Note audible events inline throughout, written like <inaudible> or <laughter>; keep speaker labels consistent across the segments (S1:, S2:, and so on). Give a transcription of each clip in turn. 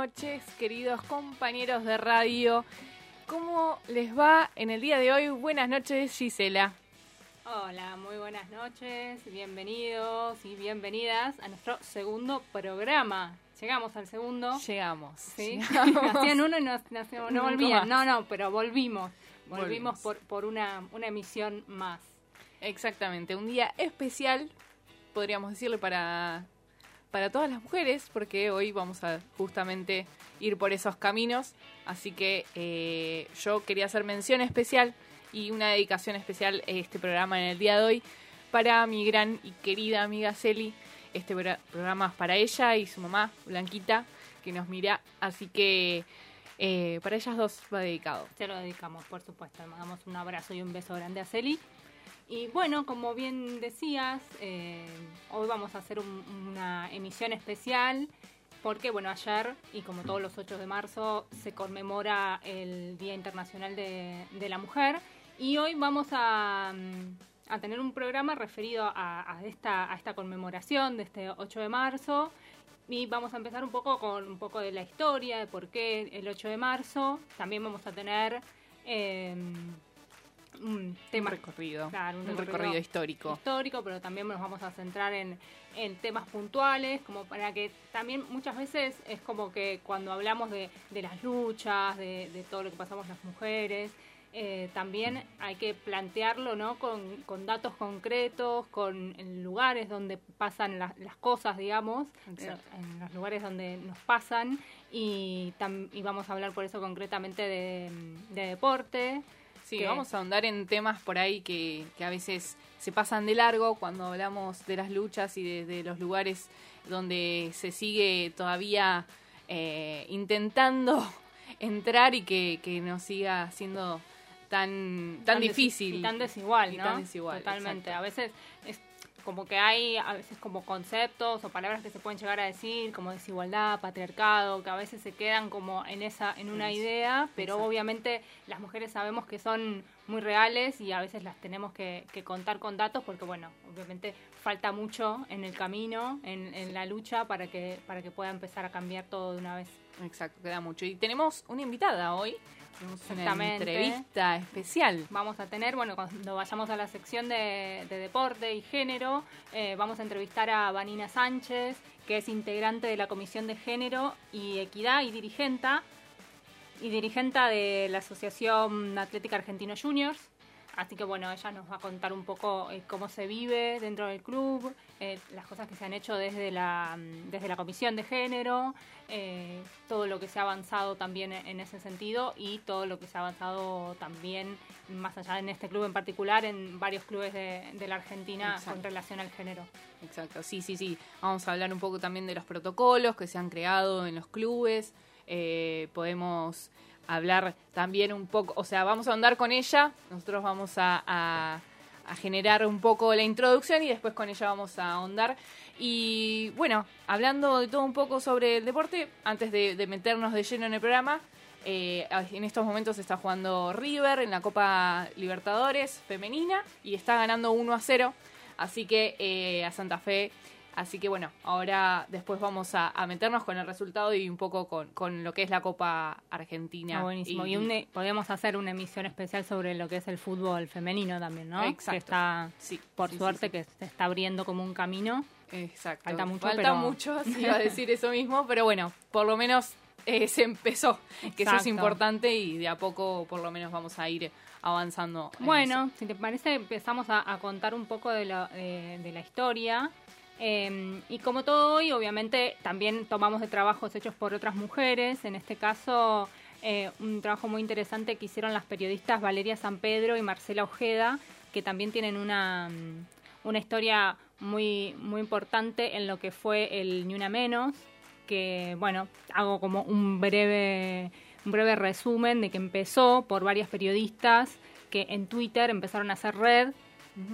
S1: Noches, queridos compañeros de radio. ¿Cómo les va en el día de hoy? Buenas noches, Gisela.
S2: Hola, muy buenas noches, bienvenidos y bienvenidas a nuestro segundo programa. Llegamos al segundo.
S1: Llegamos.
S2: ¿sí?
S1: llegamos. <laughs>
S2: Hacían uno y no, no, no volvían. No, no, pero volvimos. Volvimos,
S1: Volvimos.
S2: por, por una, una emisión más.
S1: Exactamente, un día especial, podríamos decirle, para, para todas las mujeres, porque hoy vamos a justamente ir por esos caminos. Así que eh, yo quería hacer mención especial y una dedicación especial a este programa en el día de hoy para mi gran y querida amiga Celi. Este pro- programa es para ella y su mamá, Blanquita, que nos mira. Así que eh, para ellas dos va dedicado.
S2: Se lo dedicamos, por supuesto. Le mandamos un abrazo y un beso grande a Celi. Y bueno, como bien decías, eh, hoy vamos a hacer un- una emisión especial porque, bueno, ayer y como todos los 8 de marzo se conmemora el Día Internacional de, la Mujer y hoy vamos a, mm, tener un programa referido a, a esta, a esta conmemoración de este 8 de marzo y vamos a empezar un poco con un poco de la historia, de por qué el 8 de marzo. También vamos a tener eh, un tema
S1: un recorrido,
S2: claro, un
S1: un
S2: recorrido
S1: recorrido histórico.
S2: histórico, pero también nos vamos a centrar en, en temas puntuales, como para que también muchas veces es como que cuando hablamos de, de las luchas, de, de todo lo que pasamos las mujeres, eh, también hay que plantearlo ¿no? con, con datos concretos, con lugares donde pasan las- las cosas, digamos,
S1: Exacto.
S2: en los lugares donde nos pasan y, tam- y vamos a hablar por eso concretamente de, de deporte.
S1: Sí,
S2: que-
S1: vamos a ahondar en temas por ahí que, que a veces se pasan de largo cuando hablamos de las luchas y de, de los lugares donde se sigue todavía eh, intentando <laughs> entrar y que, que nos siga siendo tan, tan, difícil.
S2: y tan desigual,
S1: Y
S2: ¿no?
S1: tan desigual,
S2: Totalmente.
S1: exacto.
S2: A veces es como que hay a veces como conceptos o palabras que se pueden llegar a decir como desigualdad, patriarcado, que a veces se quedan como en esa en una idea, pero
S1: Exacto.
S2: obviamente las mujeres sabemos que son muy reales y a veces las tenemos que, que contar con datos porque bueno, obviamente falta mucho en el camino, en, en la lucha para que para que pueda empezar a cambiar todo de una vez.
S1: Exacto, queda mucho. Y tenemos una invitada hoy. Tenemos una entrevista especial.
S2: vamos a tener, bueno, cuando vayamos a la sección de, de deporte y género, eh, vamos a entrevistar a Vanina Sánchez, que es integrante de la Comisión de Género y Equidad y dirigenta, y dirigenta de la Asociación Atlética Argentino Juniors. Así que bueno, ella nos va a contar un poco eh, cómo se vive dentro del club, eh, las cosas que se han hecho desde la, mm, desde la Comisión de Género, eh, todo lo que se ha avanzado también en ese sentido y todo lo que se ha avanzado también, más allá en este club en particular, en varios clubes de, de la Argentina
S1: Exacto.
S2: con relación al género.
S1: Exacto, sí, sí, sí. Vamos a hablar un poco también de los protocolos que se han creado en los clubes. Podemos hablar también un poco, o sea, vamos a andar con ella. Nosotros vamos a, generar un poco la introducción y después con ella vamos a ahondar. Y bueno, hablando de todo un poco sobre el deporte, antes de, de meternos de lleno en el programa, eh, en estos momentos está jugando River en la Copa Libertadores femenina y está ganando 1 a 0. Así que eh, a Santa Fe. Así que bueno, ahora después vamos a, a meternos con el resultado y un poco con, con lo que es la Copa Argentina.
S2: Ah, buenísimo. Y, un- podemos hacer una emisión especial sobre lo que es el fútbol femenino también, ¿no?
S1: Exacto.
S2: Que está,
S1: Sí,
S2: por
S1: sí,
S2: suerte,
S1: sí,
S2: que se está abriendo como un camino.
S1: Exacto.
S2: Falta mucho,
S1: Falta
S2: pero-
S1: mucho, <laughs> sí, iba a decir eso mismo, pero bueno, por lo menos eh, <laughs> se empezó, que eso es importante y de a poco por lo menos vamos a ir avanzando. en
S2: Bueno, si te parece, empezamos a, a contar un poco de, la- de- de la historia. Eh, y como todo hoy, obviamente también tomamos de trabajos hechos por otras mujeres. En este caso, eh, un trabajo muy interesante que hicieron las periodistas Valeria San Pedro y Marcela Ojeda, que también tienen una, mm, una historia muy, muy importante en lo que fue el Ni Una Menos, que, bueno, hago como un breve, un breve resumen de que empezó por varias periodistas que en Twitter empezaron a hacer red,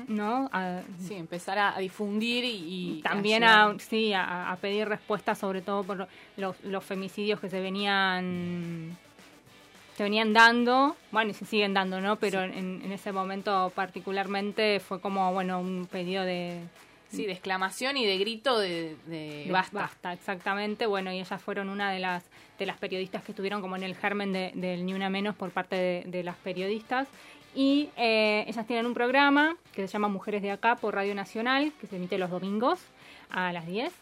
S2: ¿no? A-
S1: Sí, empezar a, a difundir y, y
S2: también
S1: a
S2: sí, a, a pedir respuestas sobre todo por los, los femicidios que se venían se venían dando, bueno, y se siguen dando, ¿no? Pero en, en ese momento particularmente fue como, bueno, un pedido de...
S1: Sí, de exclamación y de grito de, de
S2: de
S1: basta.
S2: exactamente. Bueno, y ellas fueron una de las de las periodistas que estuvieron como en el germen de- del Ni Una Menos por parte de, de las periodistas. Y eh, ellas tienen un programa que se llama Mujeres de Acá por Radio Nacional, que se emite los domingos a las 10.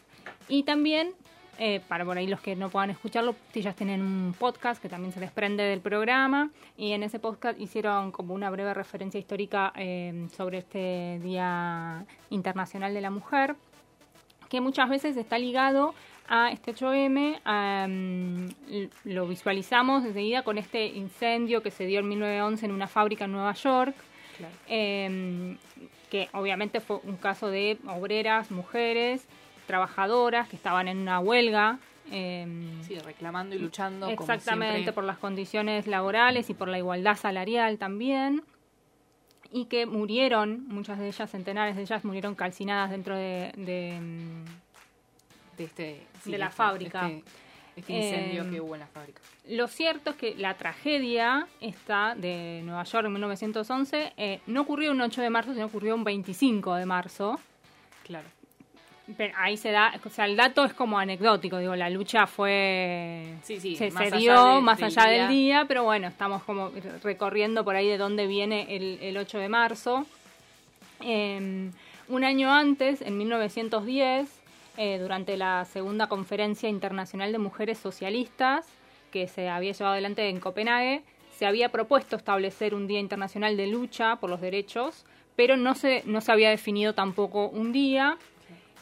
S2: Y también, eh, para por ahí los que no puedan escucharlo, ellas tienen un podcast que también se desprende del programa. Y en ese podcast hicieron como una breve referencia histórica eh, sobre este Día Internacional de la Mujer que muchas veces está ligado a este 8M, am, l- lo visualizamos enseguida con este incendio que se dio en 1911 en una fábrica en Nueva York,
S1: Claro.
S2: em, que obviamente fue un caso de obreras, mujeres, trabajadoras que estaban en una huelga. em,
S1: Sí, reclamando y luchando.
S2: Exactamente, por las condiciones laborales y por la igualdad salarial también. Y que murieron, muchas de ellas, centenares de ellas, murieron calcinadas dentro de, de, mm,
S1: de, este,
S2: de la
S1: este-
S2: fábrica.
S1: Este, este incendio
S2: Em,
S1: que hubo en la fábrica.
S2: Lo cierto es que la tragedia esta de Nueva York en 1911 eh, no ocurrió un 8 de marzo, sino ocurrió un 25 de marzo.
S1: Claro.
S2: Pero ahí se da, o sea, el dato es como anecdótico, digo, la lucha fue...
S1: Sí, sí,
S2: se,
S1: más
S2: se
S1: allá de-
S2: más
S1: del
S2: allá
S1: día.
S2: del día, pero bueno, estamos como recorriendo por ahí de dónde viene el, el 8 de marzo. Eh, un año antes, en 1910, eh, durante la segunda conferencia internacional de mujeres socialistas, que se había llevado adelante en Copenhague, se había propuesto establecer un Día Internacional de Lucha por los Derechos, pero no se, no se había definido tampoco un día.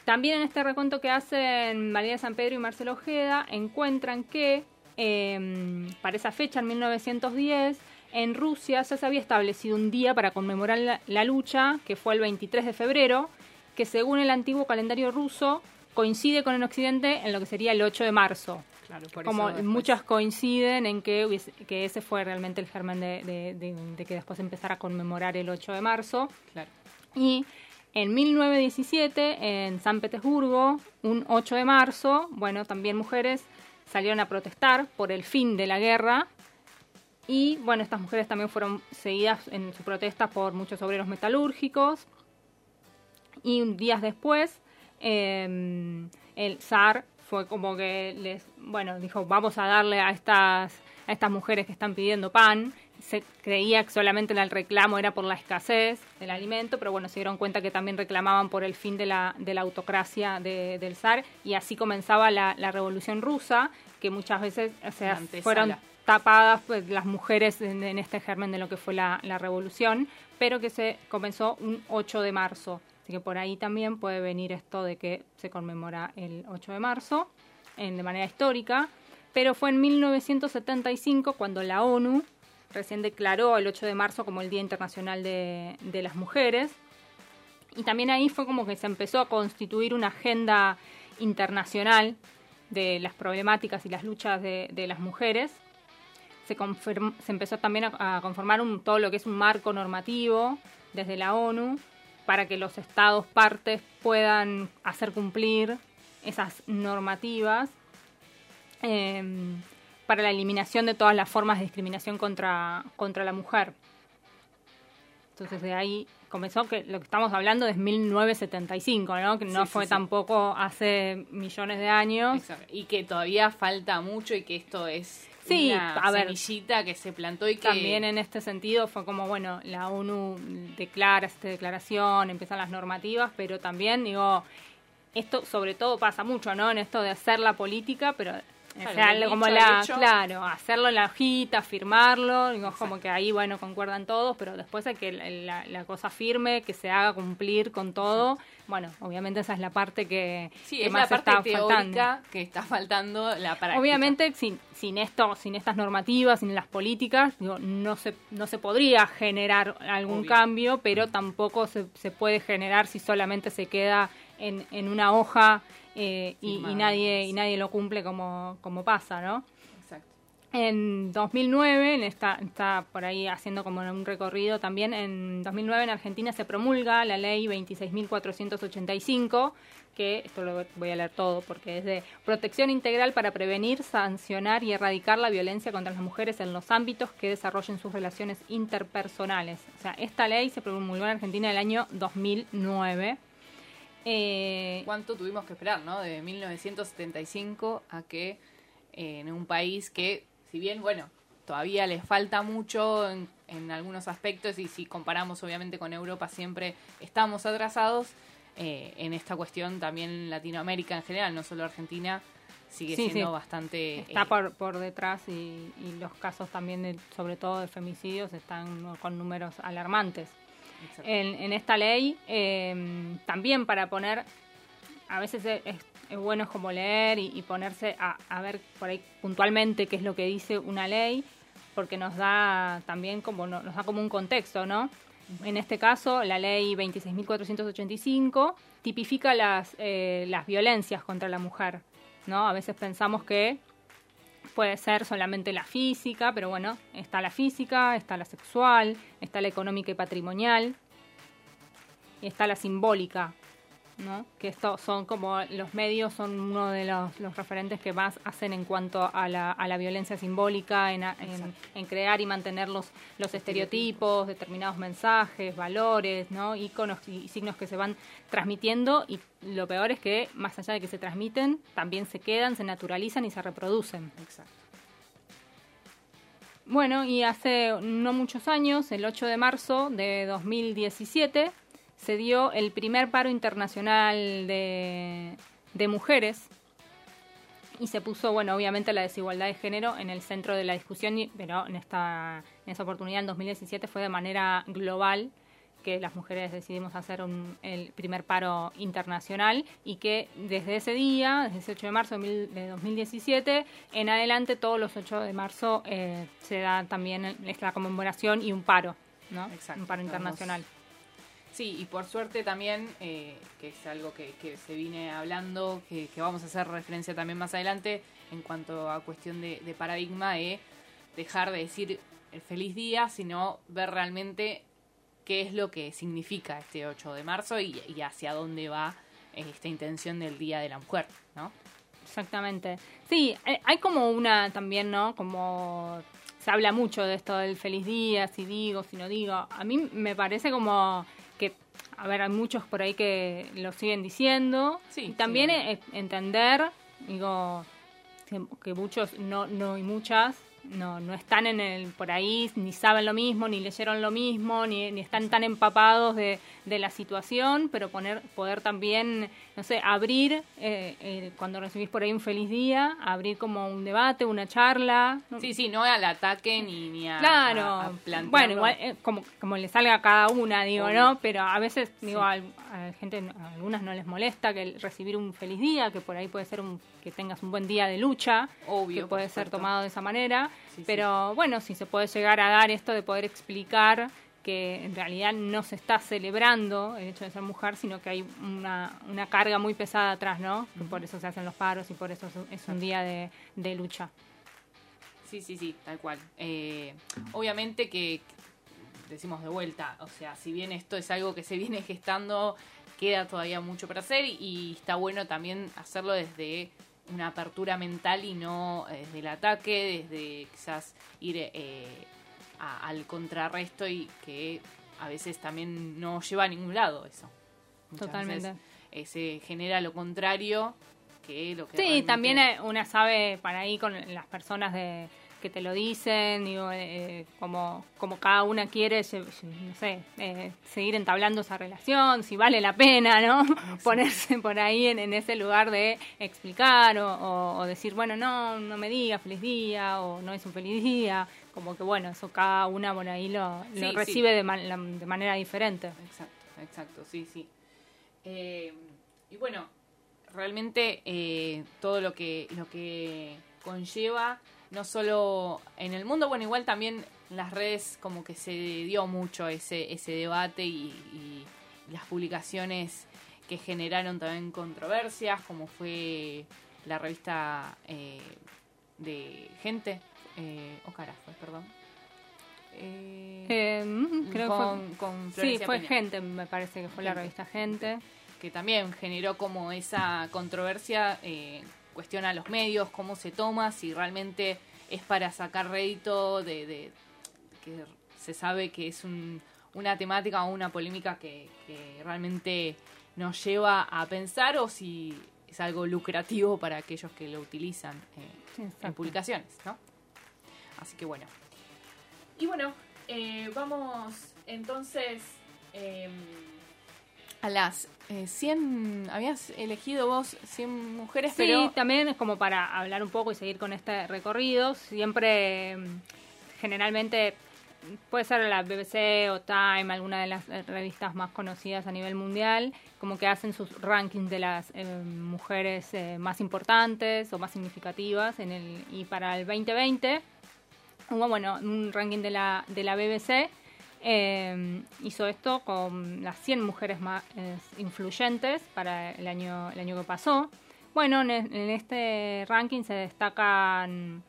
S2: También en este recuento que hacen María San Pedro y Marcelo Ojeda, encuentran que eh, para esa fecha, en 1910, en Rusia ya se había establecido un día para conmemorar la lucha, que fue el 23 de febrero, que según el antiguo calendario ruso coincide con el occidente en lo que sería el 8 de marzo.
S1: Claro, por
S2: Como
S1: eso
S2: muchas coinciden en que, hubiese- que ese fue realmente el germen de, de- de- de que después empezara a conmemorar el 8 de marzo.
S1: Claro.
S2: Y en 1917, en San Petersburgo, un 8 de marzo, bueno, también mujeres salieron a protestar por el fin de la guerra. Y bueno, estas mujeres también fueron seguidas en su protesta por muchos obreros metalúrgicos. Y días después, eh, el zar fue como que les, bueno, dijo, vamos a darle a estas, a estas mujeres que están pidiendo pan. Se creía que solamente el reclamo era por la escasez del alimento, pero bueno, se dieron cuenta que también reclamaban por el fin de la, de la autocracia de- del zar. Y así comenzaba la, la revolución rusa, que muchas veces o sea, fueron tapadas pues, las mujeres en, en este germen de lo que fue la, la revolución, pero que se comenzó un 8 de marzo. Así que por ahí también puede venir esto de que se conmemora el 8 de marzo en, de manera histórica, pero fue en 1975 cuando la ONU recién declaró el 8 de marzo como el Día Internacional de, de las Mujeres. Y también ahí fue como que se empezó a constituir una agenda internacional de las problemáticas y las luchas de, de las mujeres. Se, se empezó también a, a conformar un, todo lo que es un marco normativo desde la ONU para que los estados partes puedan hacer cumplir esas normativas eh, para la eliminación de todas las formas de discriminación contra, contra la mujer. Entonces de ahí comenzó que lo que estamos hablando es 1975, ¿no? Que no
S1: Sí,
S2: fue
S1: sí.
S2: tampoco hace millones de años.
S1: Exacto. Y que todavía falta mucho y que esto es
S2: Sí,
S1: una
S2: a ver.
S1: semillita que se plantó y que
S2: También en este sentido fue como, bueno, la ONU declara esta declaración, empiezan las normativas, pero también, digo, esto sobre todo pasa mucho, ¿no? En esto de hacer la política, pero O
S1: Claro,
S2: sea,
S1: el
S2: como la,
S1: hecho.
S2: claro, hacerlo en la hojita, firmarlo, digo, como que ahí, bueno, concuerdan todos, pero después hay que la, cosa firme, que se haga cumplir con todo. Bueno, obviamente esa es la parte que,
S1: Sí,
S2: que
S1: es
S2: más
S1: la parte
S2: está
S1: teórica
S2: faltando.
S1: que está faltando la práctica.
S2: Obviamente, sin, sin esto, sin estas normativas, sin las políticas, digo, no se, no se podría generar algún
S1: Obvio.
S2: cambio, pero tampoco se, se puede generar si solamente se queda en, en una hoja eh, y, y nadie y nadie lo cumple como, como pasa, ¿no?
S1: Exacto.
S2: En 2009, en esta, está por ahí haciendo como un recorrido también, en 2009 en Argentina se promulga la ley 26.485, que esto lo voy a leer todo porque es de protección integral para prevenir, sancionar y erradicar la violencia contra las mujeres en los ámbitos que desarrollen sus relaciones interpersonales. O sea, esta ley se promulgó en Argentina en el año 2009. Eh,
S1: ¿Cuánto tuvimos que esperar, no? De 1975 a que eh, en un país que, si bien, bueno, todavía le falta mucho en, en algunos aspectos y si comparamos obviamente con Europa siempre estamos atrasados, eh, en esta cuestión también Latinoamérica en general, no solo Argentina, sigue
S2: Sí,
S1: siendo
S2: sí.
S1: bastante...
S2: Está
S1: eh,
S2: por, por detrás y, y los casos también, de- sobre todo de femicidios, están con números alarmantes. En, en esta ley, eh, también para poner, a veces es, bueno como leer y, y ponerse a, a ver por ahí puntualmente qué es lo que dice una ley, porque nos da también como, no- nos da como un contexto, ¿no? En este caso, la ley 26.485 tipifica las, eh, las violencias contra la mujer, ¿no? A veces pensamos que puede ser solamente la física, pero bueno, está la física, está la sexual, está la económica y patrimonial, y está la simbólica, ¿no? Que estos son como los medios son uno de los, los referentes que más hacen en cuanto a la, a la violencia simbólica, en- en crear y mantener los, los estereotipos, determinados mensajes, valores, ¿no? Íconos y signos que se van transmitiendo y lo peor es que más allá de que se transmiten, también se quedan, se naturalizan y se reproducen.
S1: Exacto.
S2: Bueno, y hace no muchos años, el 8 de marzo de 2017, se dio el primer paro internacional de, de mujeres y se puso, bueno, obviamente la desigualdad de género en el centro de la discusión, pero en esta en esa oportunidad en 2017 fue de manera global que las mujeres decidimos hacer un- el primer paro internacional y que desde ese día, desde ese 8 de marzo de mil- de 2017, en adelante todos los 8 de marzo eh, se da también la conmemoración y un paro, ¿no?
S1: Exacto,
S2: Un paro
S1: vamos. Sí, y por suerte también, eh, que es algo que, se viene hablando, que, que vamos a hacer referencia también más adelante, en cuanto a cuestión de, paradigma, de dejar de decir el feliz día, sino ver realmente qué es lo que significa este 8 de marzo y, hacia dónde va eh, esta intención del Día de la Mujer, ¿no?
S2: Exactamente. Sí, eh, hay como una también, ¿no? Como se habla mucho de esto del feliz día, si digo, si no digo. A mí me parece como a ver, hay muchos por ahí que lo siguen diciendo.
S1: Sí,
S2: y también
S1: sí.
S2: entender, digo, que, que muchos no, no y muchas no, no están en el por ahí, ni saben lo mismo, ni leyeron lo mismo, ni, ni están tan empapados de, de la situación, pero poner, poder también, no sé, abrir, eh, eh, cuando recibís por ahí un feliz día, abrir como un debate, una charla. ¿no?
S1: Sí, sí, no al ataque ni, ni a,
S2: Claro,
S1: a- a plantearlo.
S2: bueno, igual eh, como, como le salga a cada una, digo,
S1: Obvio.
S2: ¿no? Pero a veces, digo,
S1: Sí.
S2: a, gente, a algunas no les molesta que recibir un feliz día, que por ahí puede ser un, que tengas un buen día de lucha,
S1: Obvio,
S2: que puede ser tomado de esa manera,
S1: Sí, sí.
S2: pero bueno, si se puede llegar a dar esto de poder explicar que en realidad no se está celebrando el hecho de ser mujer, sino que hay una, una carga muy pesada atrás, ¿no? Que por eso se hacen los paros y por eso es un- día de, de lucha.
S1: Sí, sí, sí, tal cual. Eh, obviamente que decimos de vuelta, o sea, si bien esto es algo que se viene gestando, queda todavía mucho para hacer y, y está bueno también hacerlo desde una apertura mental y no eh, desde el ataque, desde quizás ir eh, a- al contrarresto y que a veces también no lleva a ningún lado eso. Muchas
S2: Totalmente.
S1: veces, eh, se genera lo contrario que lo que
S2: Sí,
S1: realmente-
S2: también eh, una sabe para ahí con las personas de que te lo dicen, digo, eh, como, como cada una quiere, no sé, eh, seguir entablando esa relación, si vale la pena, ¿no? <laughs> Ponerse por ahí en, ese lugar de explicar o, decir, bueno, no, no me diga feliz día o no es un feliz día, como que bueno, eso cada una por ahí lo, recibe De, de, manera diferente.
S1: Exacto, exacto, sí, sí. Eh, y bueno, realmente todo lo que, lo que conlleva no solo en el mundo, bueno, igual también en las redes como que se dio mucho ese, ese debate y, las publicaciones que generaron también controversias, como fue la revista eh, de Gente, eh, o fue, perdón.
S2: Eh, mm, creo con, con sí, fue Gente, me parece que fue la revista Gente.
S1: Que también generó como esa controversia eh, cuestiona a los medios, cómo se toma, si realmente es para sacar rédito de, que se sabe que es una temática o una polémica que, realmente nos lleva a pensar o si es algo lucrativo para aquellos que lo utilizan eh, en publicaciones, ¿no? Así que bueno. Y bueno, eh, vamos entonces em, a las 100, eh, habías elegido vos 100 mujeres,
S2: sí, también es como para hablar un poco y seguir con este recorrido. Siempre, mm, generalmente, puede ser la BBC o Time, alguna de las eh, revistas más conocidas a nivel mundial, como que hacen sus rankings de las eh, mujeres más importantes o más significativas. En el, y para el 2020 hubo, bueno, un ranking de la, de la BBC eh, hizo esto con las 100 mujeres más eh, influyentes para el año, el año que pasó. Bueno, en, este ranking se destacan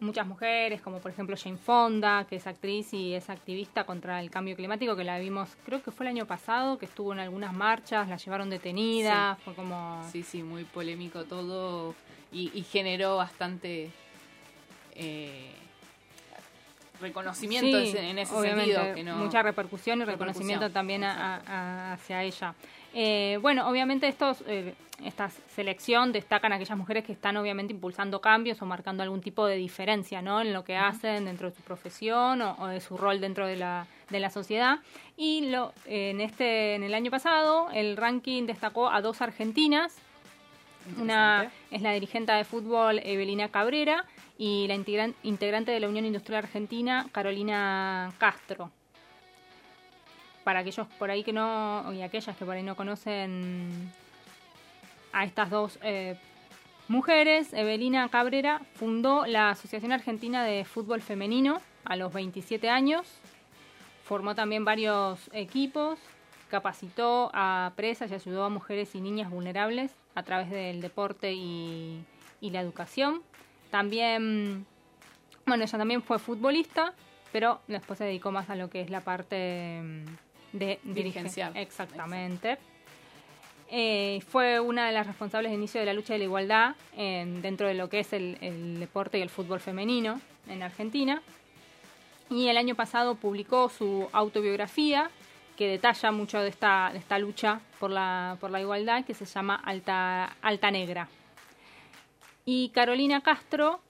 S2: muchas mujeres, como por ejemplo Jane Fonda, que es actriz y es activista contra el cambio climático, que la vimos, creo que fue el año pasado, que estuvo en algunas marchas, la llevaron detenida, fue como...
S1: Sí, sí, muy polémico todo y, generó bastante... Eh, reconocimiento en ese sentido.
S2: Mucha repercusión y reconocimiento también hacia ella. Eh, bueno, obviamente estos, eh, esta selección destacan aquellas mujeres que están obviamente impulsando cambios o marcando algún tipo de diferencia ¿no? en lo que hacen dentro de su profesión o, de su rol dentro de la, de la sociedad. Y lo, en, este, en el año pasado el ranking destacó a dos argentinas. Una es la dirigente de fútbol Evelina Cabrera y la integrante de la Unión Industrial Argentina, Carolina Castro. Para aquellos por ahí que no, y aquellas que por ahí no conocen a estas dos eh, mujeres, Evelina Cabrera fundó la Asociación Argentina de Fútbol Femenino a los 27 años, formó también varios equipos, capacitó a presas y ayudó a mujeres y niñas vulnerables a través del deporte y la educación. También, bueno, ella también fue futbolista, pero después se dedicó más a lo que es la parte mm, de
S1: dirigencial.
S2: Exactamente. Eh, fue una de las responsables de inicio de la lucha de la igualdad dentro de lo que es el, deporte y el fútbol femenino en Argentina. Y el año pasado publicó su autobiografía que detalla mucho de esta, de esta lucha por la, por la igualdad, que se llama Alta, Alta Negra. Y Carolina Castro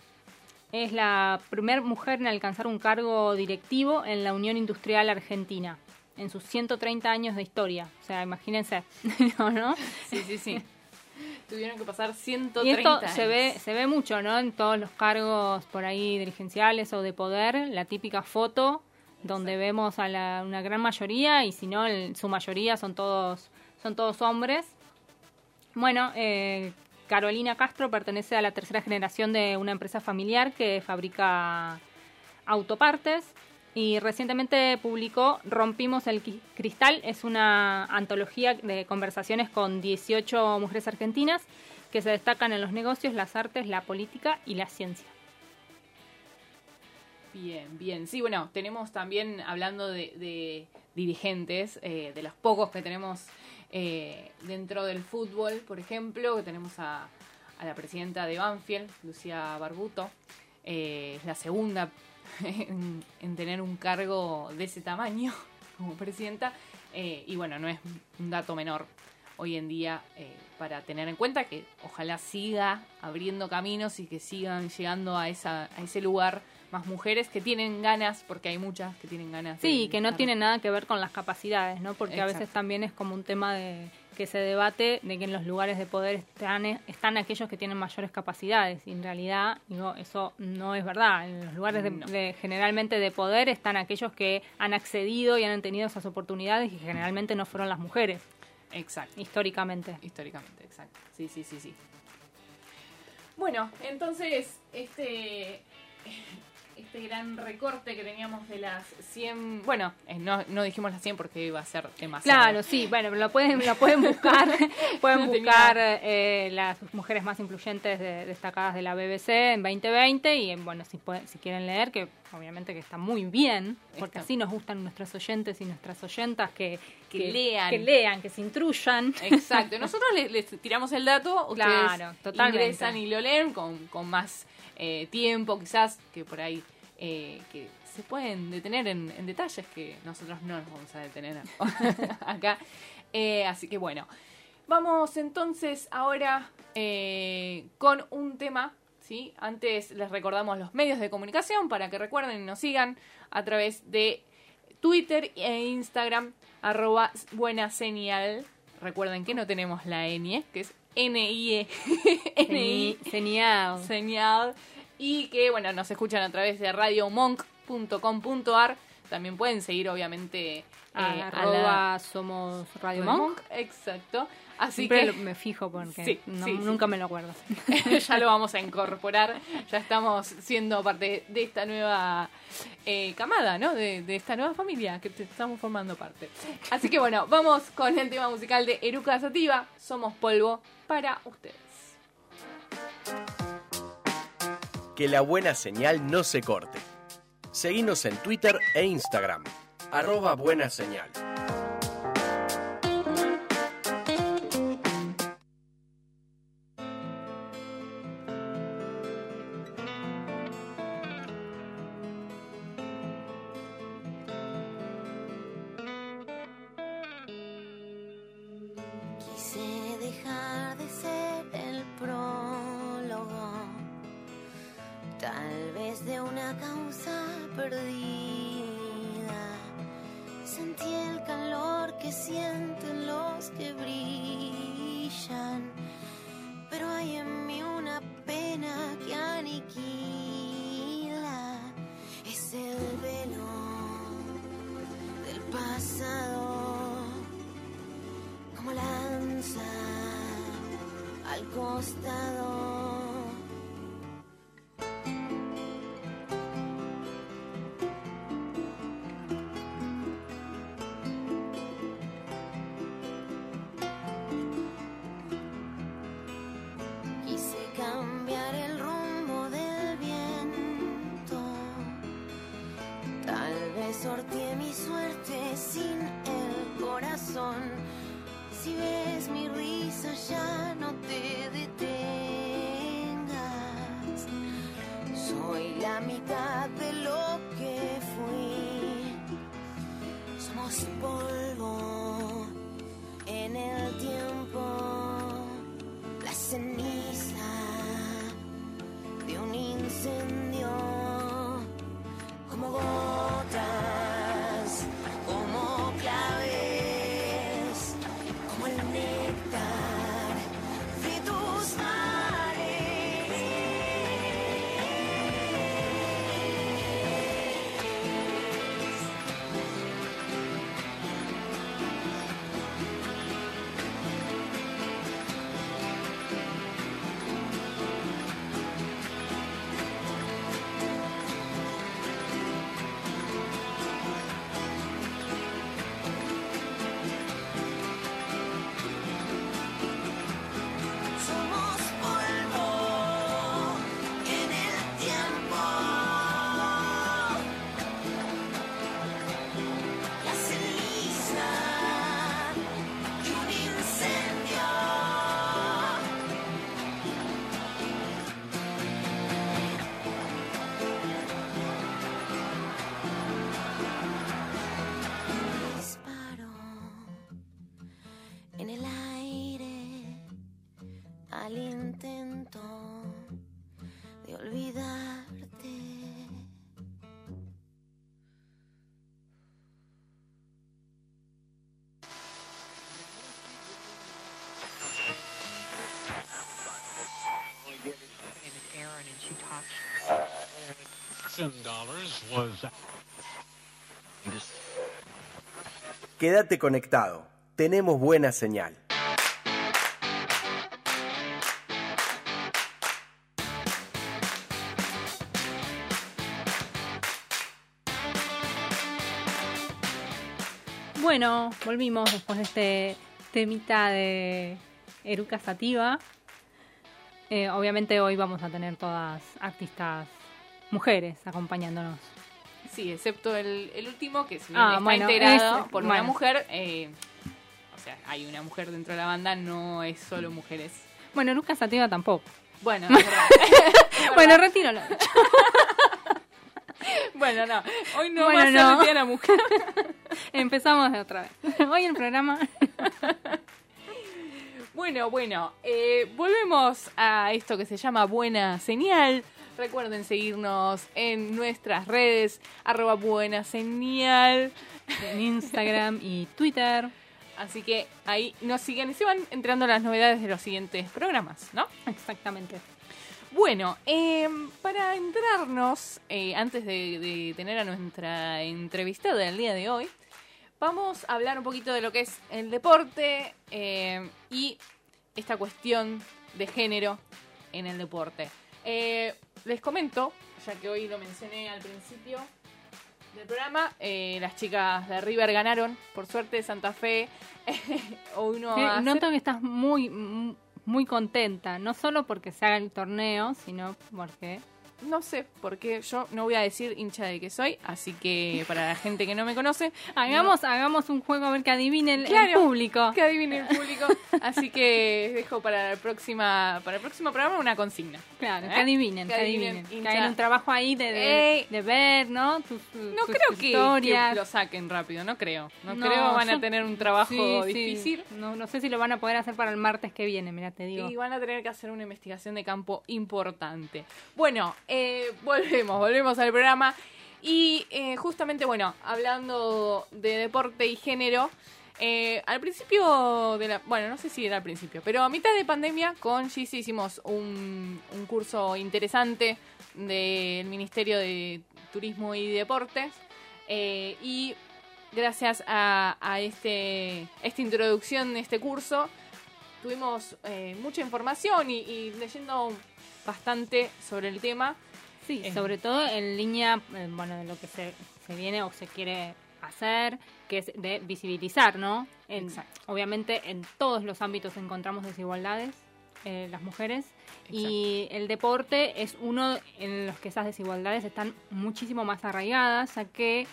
S2: es la primera mujer en alcanzar un cargo directivo en la Unión Industrial Argentina, en sus 130 años de historia. O sea, imagínense, <laughs> ¿no?
S1: Sí, sí, sí. Tuvieron que pasar 130
S2: y esto se ve se ve mucho, ¿no? En todos los cargos por ahí dirigenciales o de poder, la típica foto donde vemos a la, una gran mayoría y si no, su mayoría son todos son todos hombres. Bueno, eh, Carolina Castro pertenece a la tercera generación de una empresa familiar que fabrica autopartes y recientemente publicó Rompimos el Cristal. Es una antología de conversaciones con 18 mujeres argentinas que se destacan en los negocios, las artes, la política y la ciencia.
S1: Bien, bien. Sí, bueno, tenemos también, hablando de, dirigentes, eh, de los pocos que tenemos eh, dentro del fútbol, por ejemplo, que tenemos a, la presidenta de Banfield, Lucía Barbuto. Eh, es la segunda <laughs> en, tener un cargo de ese tamaño <laughs> como presidenta. Eh, y bueno, no es un dato menor hoy en día para tener en cuenta que ojalá siga abriendo caminos y que sigan llegando a, esa, a ese lugar más mujeres que tienen ganas, porque hay muchas que tienen ganas. de
S2: Sí, que no
S1: estar-
S2: tiene nada que ver con las capacidades, ¿no? Porque a veces también es como un tema de que se debate de que en los lugares de poder están, están aquellos que tienen mayores capacidades y en realidad digo, eso no es verdad. En los lugares de,
S1: No.
S2: de- generalmente de poder están aquellos que han accedido y han tenido esas oportunidades y generalmente no fueron las mujeres,
S1: Exacto.
S2: históricamente.
S1: Históricamente, exacto. Sí, sí, sí, sí. Bueno, entonces, este. Este gran recorte que teníamos de las 100. Bueno, eh, no, no dijimos las 100 porque iba a ser demasiado.
S2: Claro, sí, bueno, lo pueden, lo pueden <laughs> buscar, pueden buscar eh, las mujeres más influyentes de- destacadas de la BBC en 2020 y en, bueno, si, pueden- si quieren leer, que obviamente que está muy bien, porque así nos gustan nuestros oyentes y nuestras oyentas que,
S1: Que lean.
S2: que lean, que se intruyan.
S1: Exacto. <laughs> Nosotros les, les tiramos el dato, ustedes
S2: Claro, totalmente.
S1: ingresan y lo leen con, con más eh, tiempo, quizás, que por ahí eh, que se pueden detener en, detalles que nosotros no nos vamos a detener <laughs> acá. Eh, así que bueno, vamos entonces ahora con un tema. ¿sí? Antes les recordamos los medios de comunicación para que recuerden y nos sigan a través de Twitter e Instagram, arroba buena señal. Recuerden que no tenemos la N, que es N-I-E. <laughs> N-I,
S2: Genial.
S1: señal. Y que, bueno, nos escuchan a través de radiomonk.com.ar. También pueden seguir, obviamente, eh, a
S2: arroba
S1: la-
S2: somos Radio Monk.
S1: Exacto. Así
S2: Siempre
S1: que
S2: me fijo porque
S1: Sí,
S2: no-
S1: sí, sí.
S2: nunca me lo acuerdo. <laughs>
S1: ya lo vamos a incorporar. Ya estamos siendo parte de esta nueva eh, camada, ¿no? De, de esta nueva familia que te- estamos formando parte. Así que bueno, vamos con el tema musical de Eruca Sativa. Somos polvo para ustedes.
S3: Que la buena señal no se corte. Seguinos en Twitter e Instagram. Arroba buena señal.
S4: Tal vez de una causa perdida. Sentí el calor que sienten los que brillan, pero hay en mí una pena que aniquila. Es el velo del pasado como lanza al costado.
S3: Quédate conectado. Tenemos buena señal.
S2: Bueno, volvimos después de este temita de Eruca Sativa. Eh, obviamente hoy vamos a tener todas artistas mujeres acompañándonos.
S1: Sí, excepto el, el último, que si bien
S2: Ah,
S1: está
S2: bueno,
S1: integrado
S2: es-
S1: por una mujer, eh, o sea, hay una mujer dentro de la banda, no es solo mujeres.
S2: Bueno, Eruca Sativa tampoco.
S1: Bueno, <laughs> <laughs> es verdad.
S2: Bueno, retiro lo <laughs> dicho.
S1: bueno, no, hoy no
S2: Bueno,
S1: va
S2: no.
S1: la mujer.
S2: Empezamos de otra vez. Hoy el programa.
S1: Bueno, bueno, eh, volvemos a esto que se llama Buena Señal. Recuerden seguirnos en nuestras redes, arroba Buena Señal.
S2: en Instagram y Twitter.
S1: Así que ahí nos siguen y se van enterando las novedades de los siguientes programas, ¿no?
S2: Exactamente.
S1: Bueno, eh, para entrarnos, eh, antes de, de tener a nuestra entrevistada del día de hoy, vamos a hablar un poquito de lo que es el deporte eh, y esta cuestión de género en el deporte. Eh, les comento, ya que hoy lo mencioné al principio del programa, eh, las chicas de River ganaron, por suerte, Santa Fe. <laughs> uno
S2: Eh,
S1: a
S2: noto que estás muy, muy contenta, no solo porque se haga el torneo, sino porque
S1: No sé, porque yo no voy a decir hincha de que soy, así que para la gente que no me conoce, <laughs>
S2: hagamos, hagamos un juego a ver que adivine el, público.
S1: que adivine el público. Así que dejo para la próxima, para el próximo programa una consigna.
S2: Claro,
S1: ¿Eh?
S2: que adivinen,
S1: Que adivinen.
S2: Que hagan un trabajo ahí de, de, ver, ¿no? Tus,
S1: No
S2: tus
S1: creo que,
S2: historias.
S1: que lo saquen rápido, no creo. No,
S2: No,
S1: creo, van a tener un trabajo
S2: Sí, sí.
S1: difícil.
S2: No, no sé si lo van a poder hacer para el martes que viene, mira, te digo.
S1: Y van a tener que hacer una investigación de campo importante. Bueno, eh, volvemos, volvemos al programa. Y eh, justamente, bueno, hablando de deporte y género, eh, al principio de la... Bueno, no sé si era al principio, pero a mitad de pandemia con Gizzy hicimos un, curso interesante del Ministerio de Turismo y Deportes. eh, y gracias a, este, esta introducción de este curso, tuvimos eh, mucha información y leyendo bastante sobre el tema.
S2: Sí,
S1: Eh.
S2: sobre todo en línea, eh, bueno, de lo que se, se viene o se quiere hacer, que es de visibilizar, ¿no? En-
S1: Exacto.
S2: Obviamente en todos los ámbitos encontramos desigualdades, eh, las mujeres, y el deporte es uno en los que esas desigualdades están muchísimo más arraigadas, ya que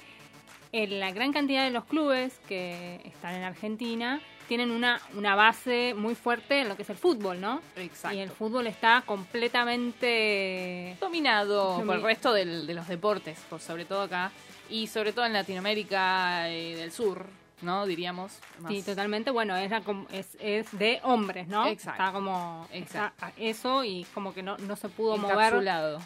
S2: en la gran cantidad de los clubes que están en Argentina tienen una, una base muy fuerte en lo que es el fútbol, ¿no?
S1: Exacto.
S2: Y el fútbol está completamente
S1: dominado
S2: Domi-
S1: por el resto del- de los deportes, por sobre todo acá y sobre todo en Latinoamérica eh, del sur, ¿no? Diríamos. más.
S2: Sí, totalmente. Bueno, es, es, es de hombres, ¿no?
S1: Exacto.
S2: Está como
S1: Exacto.
S2: está eso y como que no, no se pudo mover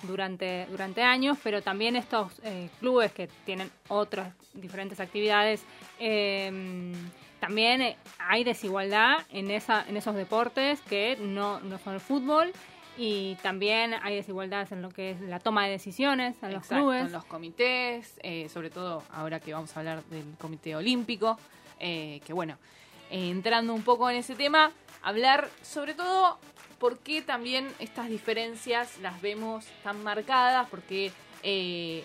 S2: durante, durante años, pero también estos eh, clubes que tienen otras diferentes actividades, eh, también eh, hay desigualdad en, esa, en esos deportes que no, no son el fútbol. Y también hay desigualdades en lo que es la toma de decisiones en los
S1: Exacto,
S2: clubes.
S1: en los comités, eh, sobre todo ahora que vamos a hablar del Comité Olímpico, eh, que bueno, eh, entrando un poco en ese tema, hablar sobre todo por qué también estas diferencias las vemos tan marcadas, porque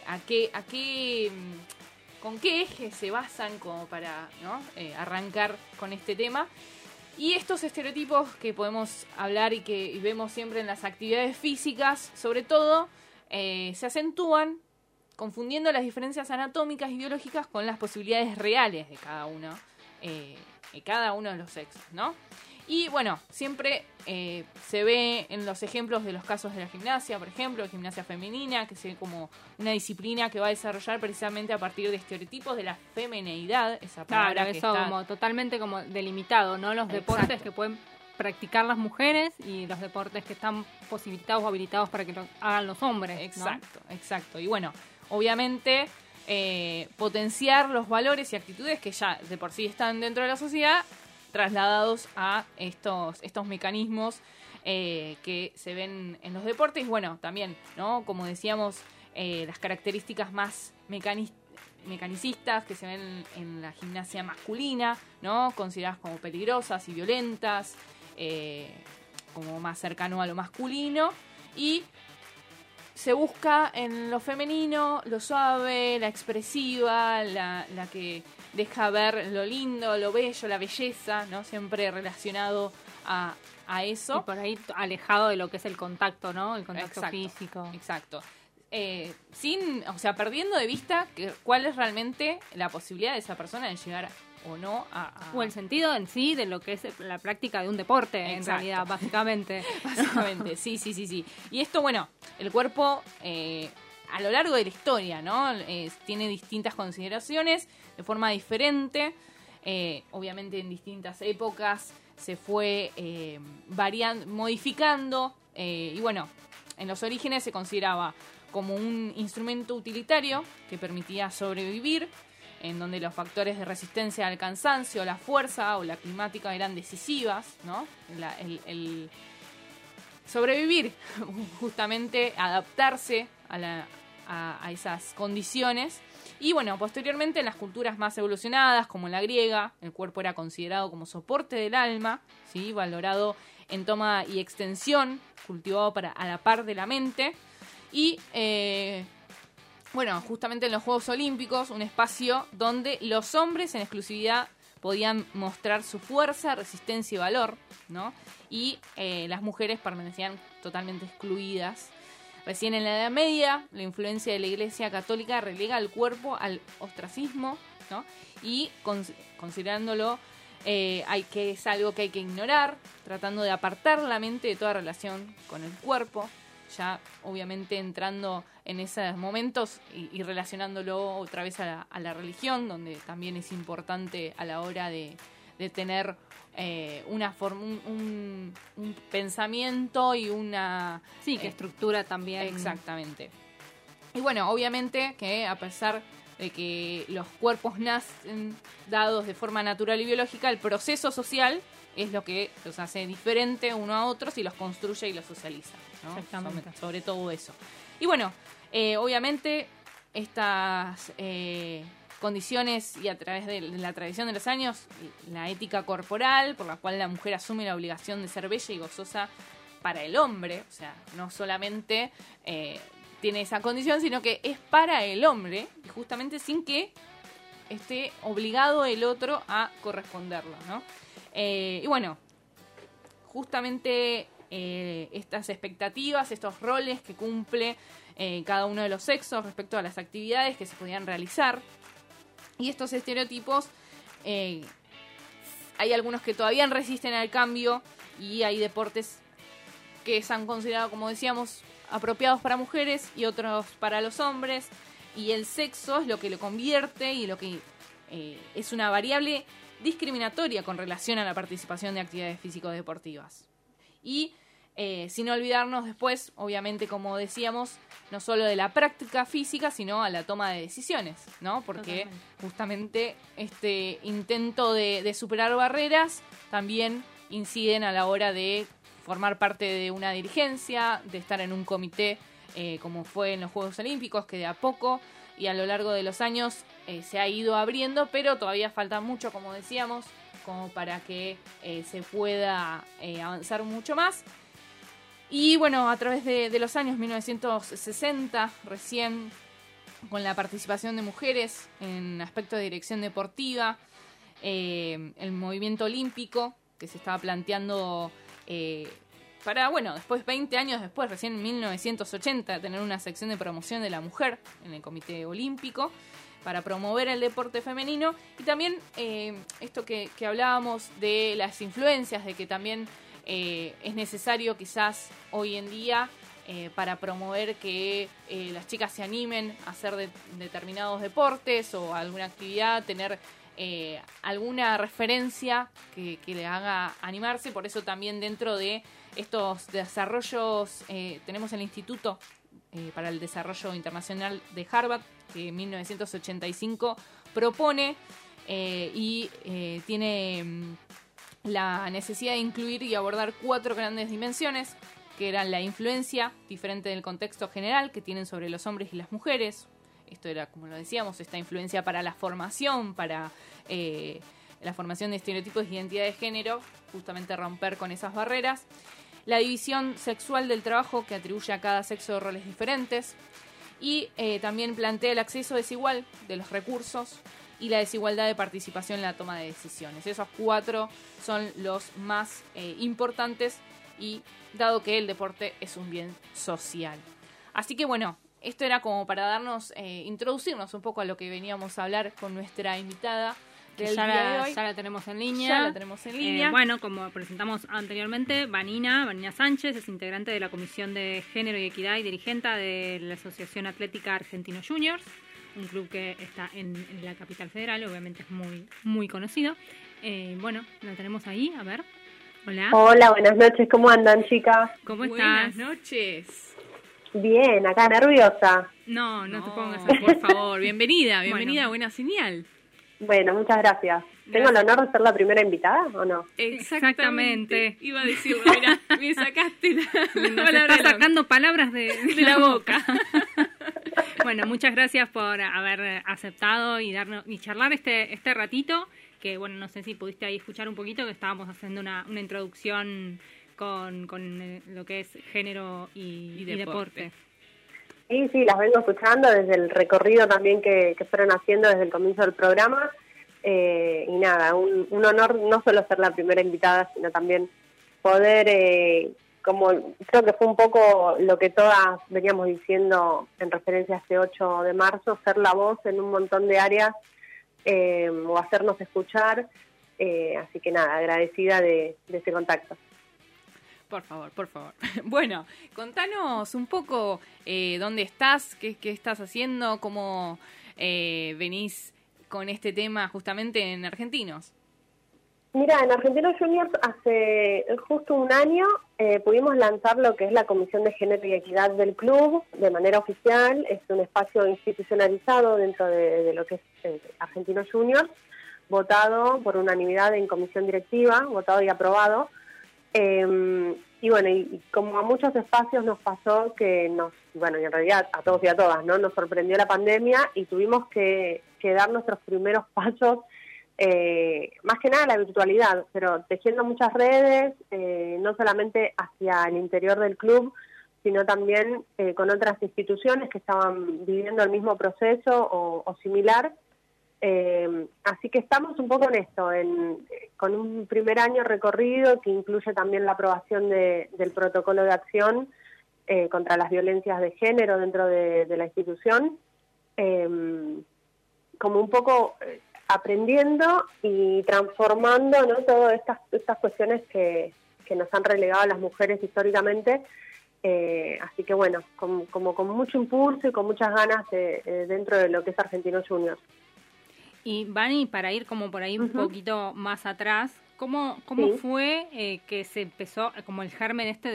S1: a qué, a qué, mm, con qué ejes se basan como para. Eh, arrancar con este tema. Y estos estereotipos que podemos hablar y que vemos siempre en las actividades físicas, sobre todo, eh, se acentúan confundiendo las diferencias anatómicas y biológicas con las posibilidades reales de cada uno, eh, de cada uno de los sexos, ¿no? Y bueno, siempre eh, se ve en los ejemplos de los casos de la gimnasia, por ejemplo, gimnasia femenina, que se ve como una disciplina que va a desarrollar precisamente a partir de estereotipos de la femineidad, esa palabra
S2: Claro,
S1: que
S2: eso
S1: está-
S2: como totalmente como delimitado, ¿no? Los deportes que pueden practicar las mujeres y los deportes que están posibilitados o habilitados para que lo hagan los hombres. ¿no?
S1: Exacto, exacto. Y bueno, obviamente eh, potenciar los valores y actitudes que ya de por sí están dentro de la sociedad, trasladados a estos, estos mecanismos eh, que se ven en los deportes. Bueno, también, ¿no? Como decíamos, eh, las características más mecani- mecanicistas que se ven en la gimnasia masculina, ¿no? Consideradas como peligrosas y violentas, eh, como más cercano a lo masculino. Y se busca en lo femenino, lo suave, la expresiva, la, la que deja ver lo lindo, lo bello, la belleza, ¿no? Siempre relacionado a, a
S2: Y
S1: eso.
S2: por ahí alejado de lo que es el contacto, ¿no? El contacto
S1: Exacto,
S2: físico.
S1: Exacto. Eh, sin, o sea, perdiendo de vista que, cuál es realmente la posibilidad de esa persona de llegar o no a... a-
S2: O el sentido en sí de lo que es la práctica de un deporte, en realidad, <laughs> básicamente.
S1: Básicamente, sí, sí, sí, sí. Y esto, bueno, el cuerpo eh, a lo largo de la historia, ¿no? Eh, tiene distintas consideraciones de forma diferente. Eh, obviamente en distintas épocas se fue eh, variando, modificando. eh, y bueno, en los orígenes se consideraba como un instrumento utilitario que permitía sobrevivir, en donde los factores de resistencia al cansancio, la fuerza o la climática eran decisivas, ¿no? El- sobrevivir, <laughs> justamente adaptarse a esas condiciones. Y bueno, posteriormente en las culturas más evolucionadas, como la griega, el cuerpo era considerado como soporte del alma, ¿sí? valorado en toma y extensión, cultivado para a la par de la mente. Y eh, bueno, justamente en los Juegos Olímpicos, un espacio donde los hombres en exclusividad podían mostrar su fuerza, resistencia y valor, ¿no? Y eh, las mujeres permanecían totalmente excluidas. Recién en la Edad Media, la influencia de la Iglesia Católica relega al cuerpo al ostracismo, ¿no? Y cons- considerándolo eh, hay que es algo que hay que ignorar, tratando de apartar la mente de toda relación con el cuerpo, ya obviamente entrando en esos momentos y, y relacionándolo otra vez a la, a la religión, donde también es importante a la hora de, de tener eh, una forma, un, un- un pensamiento y una...
S2: Sí, que
S1: eh,
S2: estructura también.
S1: Exactamente. Y bueno, obviamente que a pesar de que los cuerpos nacen dados de forma natural y biológica, el proceso social es lo que los hace diferente uno a otros y los construye y los socializa. ¿no?
S2: Exactamente.
S1: Sobre, sobre todo eso. Y bueno, eh, obviamente estas eh, condiciones y a través de la tradición de los años, la ética corporal, por la cual la mujer asume la obligación de ser bella y gozosa para el hombre, o sea, no solamente eh, tiene esa condición, sino que es para el hombre, y justamente sin que esté obligado el otro a corresponderlo, ¿no? Eh, y bueno, justamente eh, estas expectativas, estos roles que cumple eh, cada uno de los sexos respecto a las actividades que se podían realizar, y estos estereotipos, hay algunos que todavía resisten al cambio y hay deportes que se han considerado, como decíamos, apropiados para mujeres y otros para los hombres. Y el sexo es lo que lo convierte y lo que es una variable discriminatoria con relación a la participación de actividades físico-deportivas. Y eh, sin olvidarnos después, obviamente, como decíamos, no solo de la práctica física, sino a la toma de decisiones, ¿no? Porque
S2: Totalmente.
S1: justamente este intento de, de superar barreras también inciden a la hora de formar parte de una dirigencia, de estar en un comité eh, como fue en los Juegos Olímpicos, que de a poco y a lo largo de los años eh, se ha ido abriendo, pero todavía falta mucho, como decíamos, como para que eh, se pueda eh, avanzar mucho más. Y bueno, a través de, de los años 1960, recién con la participación de mujeres en aspectos de dirección deportiva, el movimiento olímpico que se estaba planteando para, bueno, después, 20 años después, recién en 1980, tener una sección de promoción de la mujer en el Comité Olímpico para promover el deporte femenino y también eh, esto que, hablábamos de las influencias, de que también eh, es necesario quizás hoy en día eh, para promover que las chicas se animen a hacer de- determinados deportes o alguna actividad, tener alguna referencia que, le haga animarse. Por eso también dentro de estos desarrollos tenemos el Instituto para el Desarrollo Internacional de Harvard, que en 1985 propone eh, y eh, tiene mm, la necesidad de incluir y abordar cuatro grandes dimensiones, que era la influencia diferente del contexto general que tienen sobre los hombres y las mujeres. Esto era, como lo decíamos, esta influencia para la formación, para eh, la formación de estereotipos de identidad de género, justamente romper con esas barreras. La división sexual del trabajo que atribuye a cada sexo roles diferentes. Y eh, también plantea el acceso desigual de los recursos y la desigualdad de participación en la toma de decisiones. Esos cuatro son los más eh, importantes y dado que el deporte es un bien social. Así que bueno, esto era como para darnos, eh, introducirnos un poco a lo que veníamos a hablar con nuestra invitada. Del
S2: ya, la,
S1: hoy.
S2: ya la tenemos en línea.
S1: Ya la tenemos en
S2: Eh,
S1: línea.
S2: bueno, como presentamos anteriormente, Vanina, Vanina Sánchez es integrante de la Comisión de Género y Equidad y dirigenta de la Asociación Atlética Argentino Juniors, un club que está en, en la capital federal, obviamente es muy, muy conocido. Eh, bueno, la tenemos ahí, a ver. Hola,
S5: Hola, buenas noches, ¿cómo andan chicas?
S2: ¿cómo
S1: Buenas
S2: estás?
S1: noches.
S5: Bien, acá nerviosa.
S2: No, no, te
S1: No,
S2: pongas así.
S1: por favor, bienvenida, <laughs> bienvenida,
S2: Bueno.
S1: buena señal.
S5: Bueno, muchas gracias. ¿Tengo el honor de ser la primera invitada o no?
S2: Exactamente.
S1: Iba a decirlo, <laughs> mira, me sacaste la, palabra
S2: está sacando palabras de,
S1: de la <laughs> boca. <laughs>
S2: Bueno, muchas gracias por haber aceptado y darnos y charlar este este ratito. Que bueno, no sé si pudiste ahí escuchar un poquito que estábamos haciendo una, una introducción con, con eh, lo que es género y,
S1: Y
S2: y
S1: deporte.
S5: Sí, sí, las vengo escuchando desde el recorrido también que, que fueron haciendo desde el comienzo del programa. Eh, y nada, un, honor no solo ser la primera invitada, sino también poder, eh, como creo que fue un poco lo que todas veníamos diciendo en referencia a este 8 de marzo, ser la voz en un montón de áreas eh, o hacernos escuchar. Así que nada, agradecida de, de ese contacto.
S1: Por favor, por favor. <laughs> Bueno, contanos un poco eh, dónde estás, qué, qué estás haciendo, cómo eh, venís con este tema justamente en Argentinos.
S5: Mira, en Argentinos Juniors hace justo un año eh, pudimos lanzar lo que es la Comisión de Género y Equidad del club de manera oficial. Es un espacio institucionalizado dentro de, de lo que es eh, Argentinos Juniors, votado por unanimidad en comisión directiva, votado y aprobado. Eh, y bueno, y, como a muchos espacios nos pasó que nos, bueno, y en realidad a todos y a todas, ¿no? Nos sorprendió la pandemia y tuvimos que, que dar nuestros primeros <laughs> pasos eh, más que nada la virtualidad, pero tejiendo muchas redes, eh, no solamente hacia el interior del club, sino también eh, con otras instituciones que estaban viviendo el mismo proceso o similar. Eh, así que estamos un poco en esto, en, con un primer año recorrido que incluye también la aprobación de- del protocolo de acción eh, contra las violencias de género dentro de, la institución. Eh, como un poco eh, aprendiendo y transformando ¿no? todas estas, estas cuestiones que, nos han relegado las mujeres históricamente. Eh, así que bueno, con- como con mucho impulso y con muchas ganas de- dentro de lo que es Argentinos Juniors.
S2: Y Vani, para ir como por ahí un poquito más atrás, ¿cómo, cómo
S5: Sí.
S2: fue eh, que se empezó, como el germen este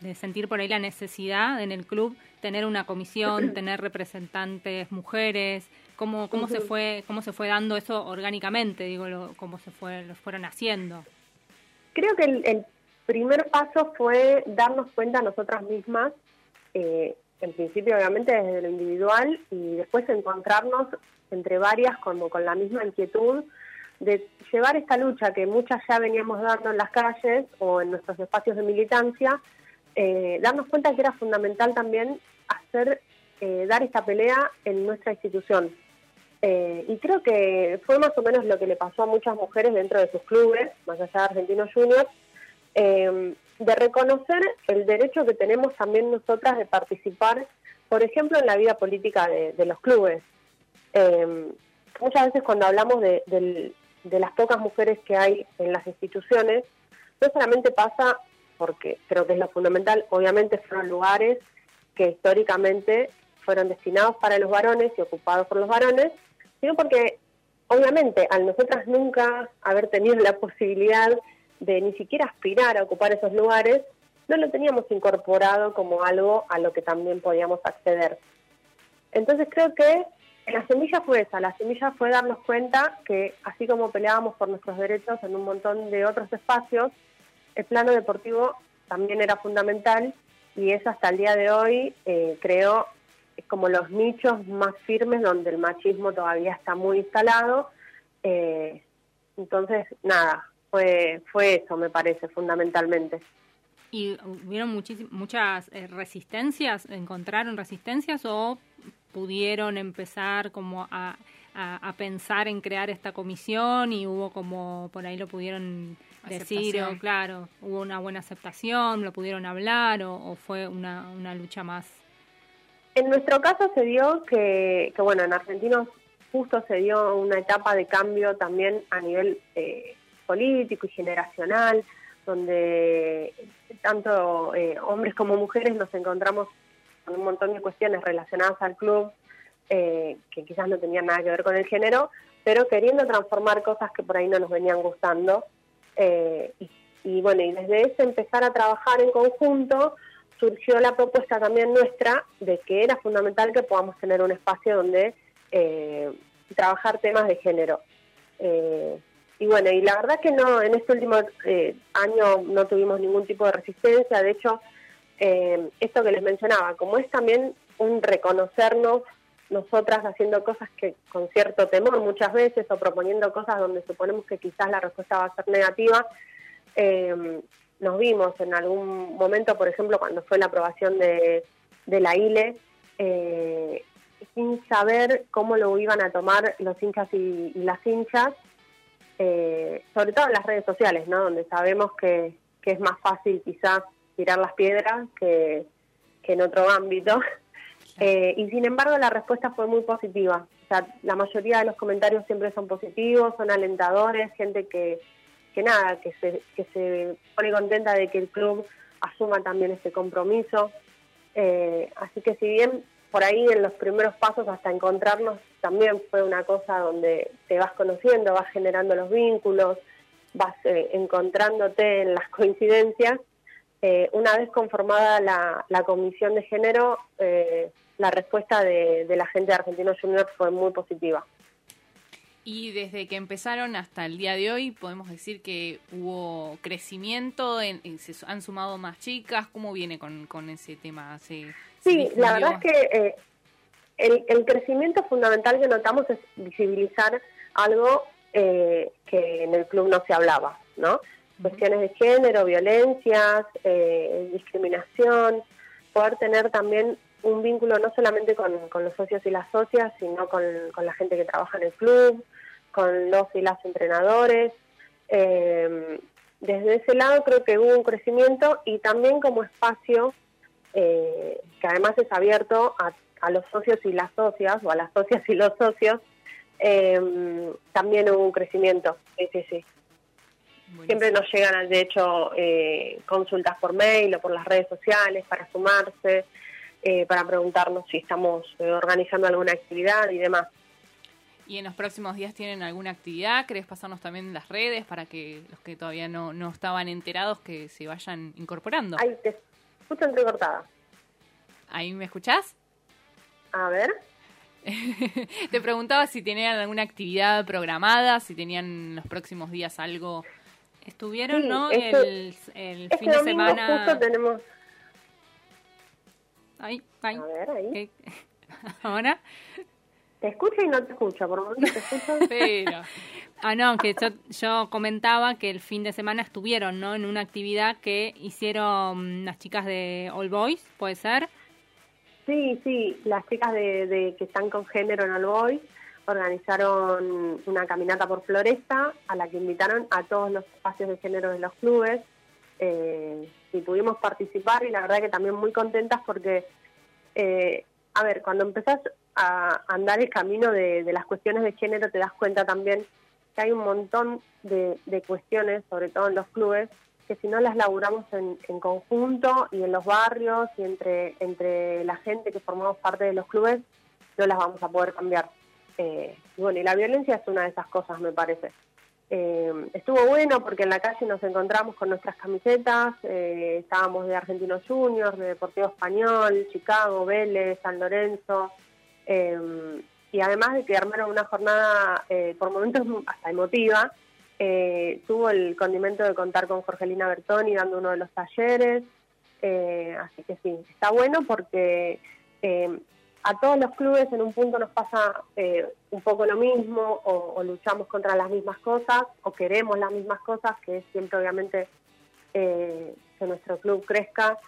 S2: de, sentir por ahí la necesidad en el club, tener una comisión, <clears throat> tener representantes mujeres? ¿Cómo, cómo se fue cómo se fue dando eso orgánicamente, digo, lo, cómo se fue lo fueron haciendo?
S5: Creo que el, el primer paso fue darnos cuenta nosotras mismas, eh, en principio obviamente desde lo individual y después encontrarnos entre varias como con la misma inquietud de llevar esta lucha que muchas ya veníamos dando en las calles o en nuestros espacios de militancia, eh, darnos cuenta que era fundamental también hacer, eh, dar esta pelea en nuestra institución. Eh, y creo que fue más o menos lo que le pasó a muchas mujeres dentro de sus clubes, más allá de Argentinos Juniors, eh, de reconocer el derecho que tenemos también nosotras de participar, por ejemplo, en la vida política de, de los clubes. Eh, muchas veces cuando hablamos de, del- de las pocas mujeres que hay en las instituciones, no solamente pasa porque creo que es lo fundamental, obviamente fueron lugares que históricamente fueron destinados para los varones y ocupados por los varones, sino porque obviamente al nosotras nunca haber tenido la posibilidad de ni siquiera aspirar a ocupar esos lugares, no lo teníamos incorporado como algo a lo que también podíamos acceder. Entonces creo que la semilla fue esa, la semilla fue darnos cuenta que así como peleábamos por nuestros derechos en un montón de otros espacios, el plano deportivo también era fundamental y eso hasta el día de hoy eh, creo es como los nichos más firmes donde el machismo todavía está muy instalado. Eh, entonces, nada, fue, fue eso, me parece, fundamentalmente.
S2: ¿Y hubieron muchas eh, resistencias? ¿Encontraron resistencias o pudieron empezar como a, a, pensar en crear esta comisión y hubo como, por ahí lo pudieron decir, o claro, hubo una buena aceptación, lo pudieron hablar o, fue una, una lucha más?
S5: En nuestro caso se dio que, que, bueno, en Argentinos justo se dio una etapa de cambio también a nivel eh, político y generacional, donde tanto eh, hombres como mujeres nos encontramos con un montón de cuestiones relacionadas al club eh, que quizás no tenían nada que ver con el género, pero queriendo transformar cosas que por ahí no nos venían gustando. y, y bueno, y desde ese empezar a trabajar en conjunto, surgió la propuesta también nuestra de que era fundamental que podamos tener un espacio donde eh, trabajar temas de género. Eh, y bueno, y la verdad que no, en este último eh, año no tuvimos ningún tipo de resistencia, de hecho, esto que les mencionaba, como es también un reconocernos nosotras haciendo cosas que con cierto temor muchas veces o proponiendo cosas donde suponemos que quizás la respuesta va a ser negativa, nos vimos en algún momento, por ejemplo, cuando fue la aprobación de, la ILE, eh, sin saber cómo lo iban a tomar los hinchas y, las hinchas, eh, sobre todo en las redes sociales, ¿no? donde sabemos que, que es más fácil quizás tirar las piedras que, que en otro ámbito. <laughs> Eh, y sin embargo la respuesta fue muy positiva. O sea, la mayoría de los comentarios siempre son positivos, son alentadores, gente que, que nada, que se, que se pone contenta de que el club asuma también este compromiso. Eh, así que si bien por ahí en los primeros pasos hasta encontrarnos también fue una cosa donde te vas conociendo, vas generando los vínculos, vas eh, encontrándote en las <laughs> coincidencias, eh, una vez conformada la, comisión de género, la respuesta de, la gente de Argentino Junior fue muy positiva.
S1: Y desde que empezaron hasta el día de hoy, podemos decir que hubo crecimiento, en, se han sumado más chicas. ¿Cómo viene con, con ese tema?
S5: Sí, la verdad es que eh, el, el, crecimiento fundamental que notamos es visibilizar algo eh, que en el club no se hablaba, ¿no? Cuestiones de género, violencias, eh, discriminación, poder tener también un vínculo no solamente con, los socios y las socias, sino con, la gente que trabaja en el club, con los y las entrenadores. Eh, desde ese lado creo que hubo un crecimiento y también como espacio eh, que además es abierto a, los socios y las socias, o a las socias y los socios, eh, también hubo un crecimiento. Sí, sí, sí. Siempre nos llegan, de hecho, consultas por mail o por las redes sociales para sumarse. Eh, para preguntarnos si estamos eh, organizando alguna actividad y demás.
S1: ¿Y en los próximos días tienen alguna actividad? ¿Querés pasarnos también las redes para que los que todavía no, no estaban enterados que se vayan incorporando?
S5: Ahí te escucho entrecortada.
S1: ¿Ahí me escuchás?
S5: A ver. <laughs>
S1: te preguntaba si tenían alguna actividad programada, si tenían los próximos días algo. Estuvieron, ¿no? el, el
S5: este
S1: fin de semana.
S5: Justo tenemos
S2: Ahí, ahí.
S5: A ver, ahí. <laughs>
S2: ¿Ahora?
S5: Te escucho y no te escucho, por momento te escucho. <laughs>
S2: Pero... Ah, no, que yo, yo, comentaba que el fin de semana estuvieron, ¿no? En una actividad que hicieron las chicas de All Boys, ¿puede ser?
S5: Sí, sí, las chicas de, de que están con género en All Boys organizaron una caminata por Floresta a la que invitaron a todos los espacios de género de los clubes eh, y pudimos participar y la verdad que también muy contentas porque, eh, a ver, cuando empezás a andar el camino de, las cuestiones de género te das cuenta también que hay un montón de, cuestiones, sobre todo en los clubes, que si no las laburamos en, conjunto y en los barrios y entre, entre la gente que formamos parte de los clubes, no las vamos a poder cambiar. Eh, y bueno, y la violencia es una de esas cosas, me parece. Eh, estuvo bueno porque en la calle nos encontramos con nuestras camisetas, eh, estábamos de Argentinos Juniors, de Deportivo Español, Chicago, Vélez, San Lorenzo, eh, y además de que armaron una jornada por momentos hasta emotiva, eh, tuvo el condimento de contar con Jorgelina Bertoni dando uno de los talleres, eh, así que sí, está bueno porque eh, a todos los clubes en un punto nos pasa eh, un poco lo mismo o, o luchamos contra las mismas cosas o queremos las mismas cosas, que es siempre obviamente eh, que nuestro club crezca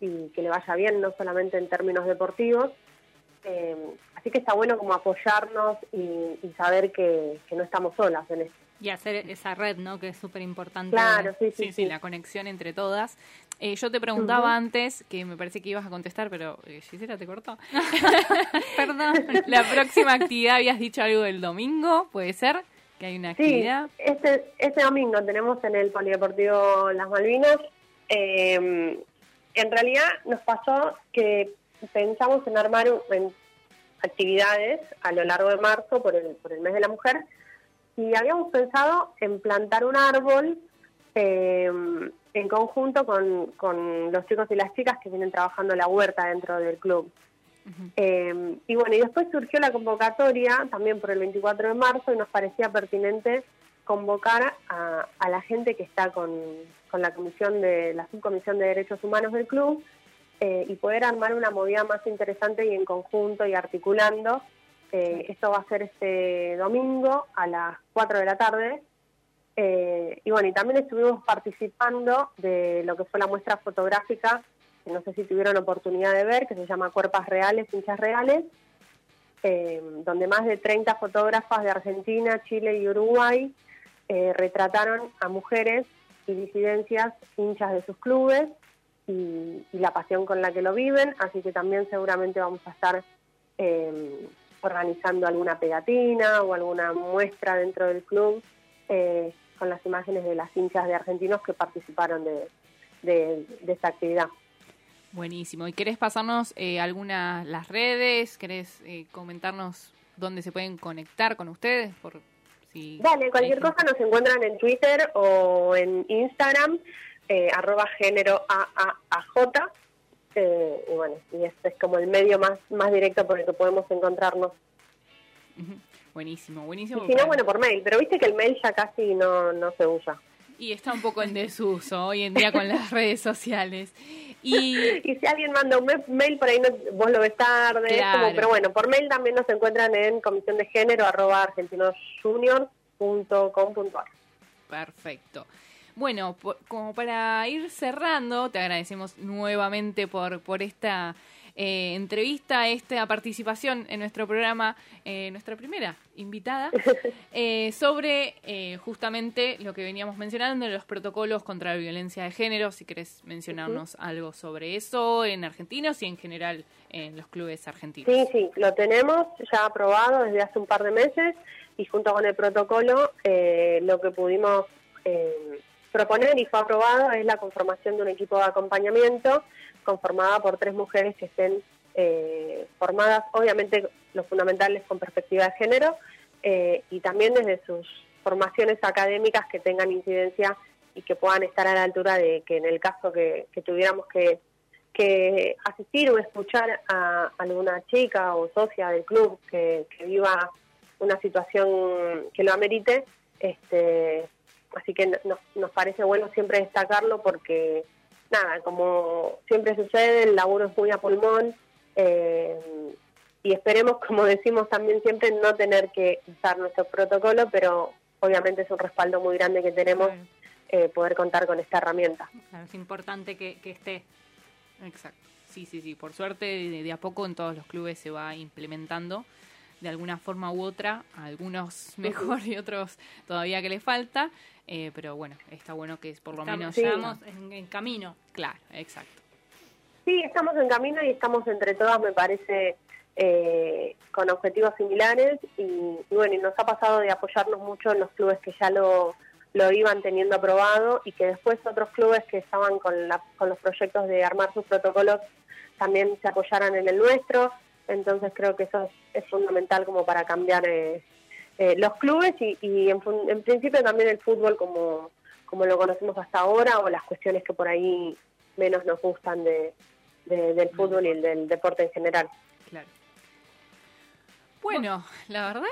S5: y que le vaya bien, no solamente en términos deportivos. Eh, así que está bueno como apoyarnos y, y saber que, que no estamos solas en esto.
S2: Y hacer esa red, ¿no? Que es súper importante.
S5: Claro, sí, sí,
S1: Sí, sí, la conexión entre todas. Eh, yo te preguntaba antes, que me parece que ibas a contestar, pero eh, Gisela te cortó. <laughs>
S2: Perdón.
S1: La próxima actividad, habías dicho algo del domingo, ¿puede ser? Que hay una
S5: Sí,
S1: actividad.
S5: este, este domingo tenemos en el Polideportivo Las Malvinas. eh, en realidad nos pasó que pensamos en armar en actividades a lo largo de marzo por el, por el mes de la mujer y habíamos pensado en plantar un árbol eh, en conjunto con, con los chicos y las chicas que vienen trabajando la huerta dentro del club. Eh, y bueno, y después surgió la convocatoria también por el 24 de marzo y nos parecía pertinente convocar a, a la gente que está con, con la comisión de la subcomisión de derechos humanos del club eh, y poder armar una movida más interesante y en conjunto y articulando. Eh, esto va a ser este domingo a las 4 de la tarde. Eh, y bueno, y también estuvimos participando de lo que fue la muestra fotográfica que no sé si tuvieron oportunidad de ver, que se llama Cuerpas Reales, Hinchas Reales, eh, donde más de 30 fotógrafas de Argentina, Chile y Uruguay retrataron a mujeres y disidencias hinchas de sus clubes y, y la pasión con la que lo viven, así que también seguramente vamos a estar eh, organizando alguna pegatina o alguna muestra dentro del club eh, con las imágenes de las hinchas de argentinos que participaron de, de, de esta actividad.
S1: Buenísimo. ¿Y querés pasarnos eh, algunas las redes? ¿Querés eh, comentarnos dónde se pueden conectar con ustedes? Por si
S5: Dale, cualquier cosa nos encuentran en Twitter o en Instagram, eh, arroba género AAAJ. Eh, y bueno, y este es como el medio más, más directo por el que podemos encontrarnos.
S1: Buenísimo,
S5: Y
S1: buenísimo.
S5: si no, bueno, por mail. Pero viste que el mail ya casi no, no se usa.
S1: Y está un poco en desuso hoy en día con las redes sociales. Y <laughs>
S5: Y si alguien manda un ma- mail, por ahí no, vos lo ves tarde. es
S1: Claro.
S5: como- pero bueno, por mail también nos encuentran en comisión de género arroba argentinosjunior.com.ar.
S1: Perfecto. Bueno, po- como para ir cerrando, te agradecemos nuevamente por, por esta eh, entrevista, esta participación en nuestro programa, eh, nuestra primera invitada, <laughs> eh, sobre eh, justamente lo que veníamos mencionando, los protocolos contra la violencia de género. Si querés mencionarnos algo sobre eso en argentinos y en general en los clubes argentinos.
S5: Sí, sí, lo tenemos ya aprobado desde hace un par de meses y junto con el protocolo eh, lo que pudimos eh, proponer y fue aprobado es la conformación de un equipo de acompañamiento conformada por tres mujeres que estén eh, formadas, obviamente lo fundamental es con perspectiva de género eh, y también desde sus formaciones académicas que tengan incidencia y que puedan estar a la altura de que en el caso que, que tuviéramos que que asistir o escuchar a alguna chica o socia del club que, que viva una situación que lo amerite, este, así que nos, nos parece bueno siempre destacarlo porque, nada, como siempre sucede, el laburo es muy a pulmón eh, y esperemos, <laughs> como decimos también siempre, no tener que usar nuestro protocolo, pero obviamente es un respaldo muy grande que tenemos eh, poder contar con esta herramienta.
S2: Claro, es importante que, que esté.
S1: Exacto. Sí, sí, sí. Por suerte, de, de a poco en todos los clubes se va implementando de alguna forma u otra, algunos <laughs> mejor y otros todavía que les falta, eh, pero bueno, está bueno que por lo
S2: Estamos,
S1: menos
S5: sí.
S2: estamos en, en camino.
S1: Claro, exacto.
S5: Sí, estamos en camino y estamos entre todas, me parece, eh, con objetivos similares y, y bueno, y nos ha pasado de apoyarnos mucho en los clubes que ya lo, lo iban teniendo aprobado y que después otros clubes que estaban con, la- con los proyectos de armar sus protocolos también se apoyaran en el nuestro. Entonces creo que eso es, es fundamental como para cambiar eh, eh, los clubes y, y en, en principio también el fútbol como, como lo conocemos hasta ahora o las cuestiones que por ahí menos nos gustan de, de- del fútbol y el del deporte en general.
S1: Claro. Bueno, la verdad,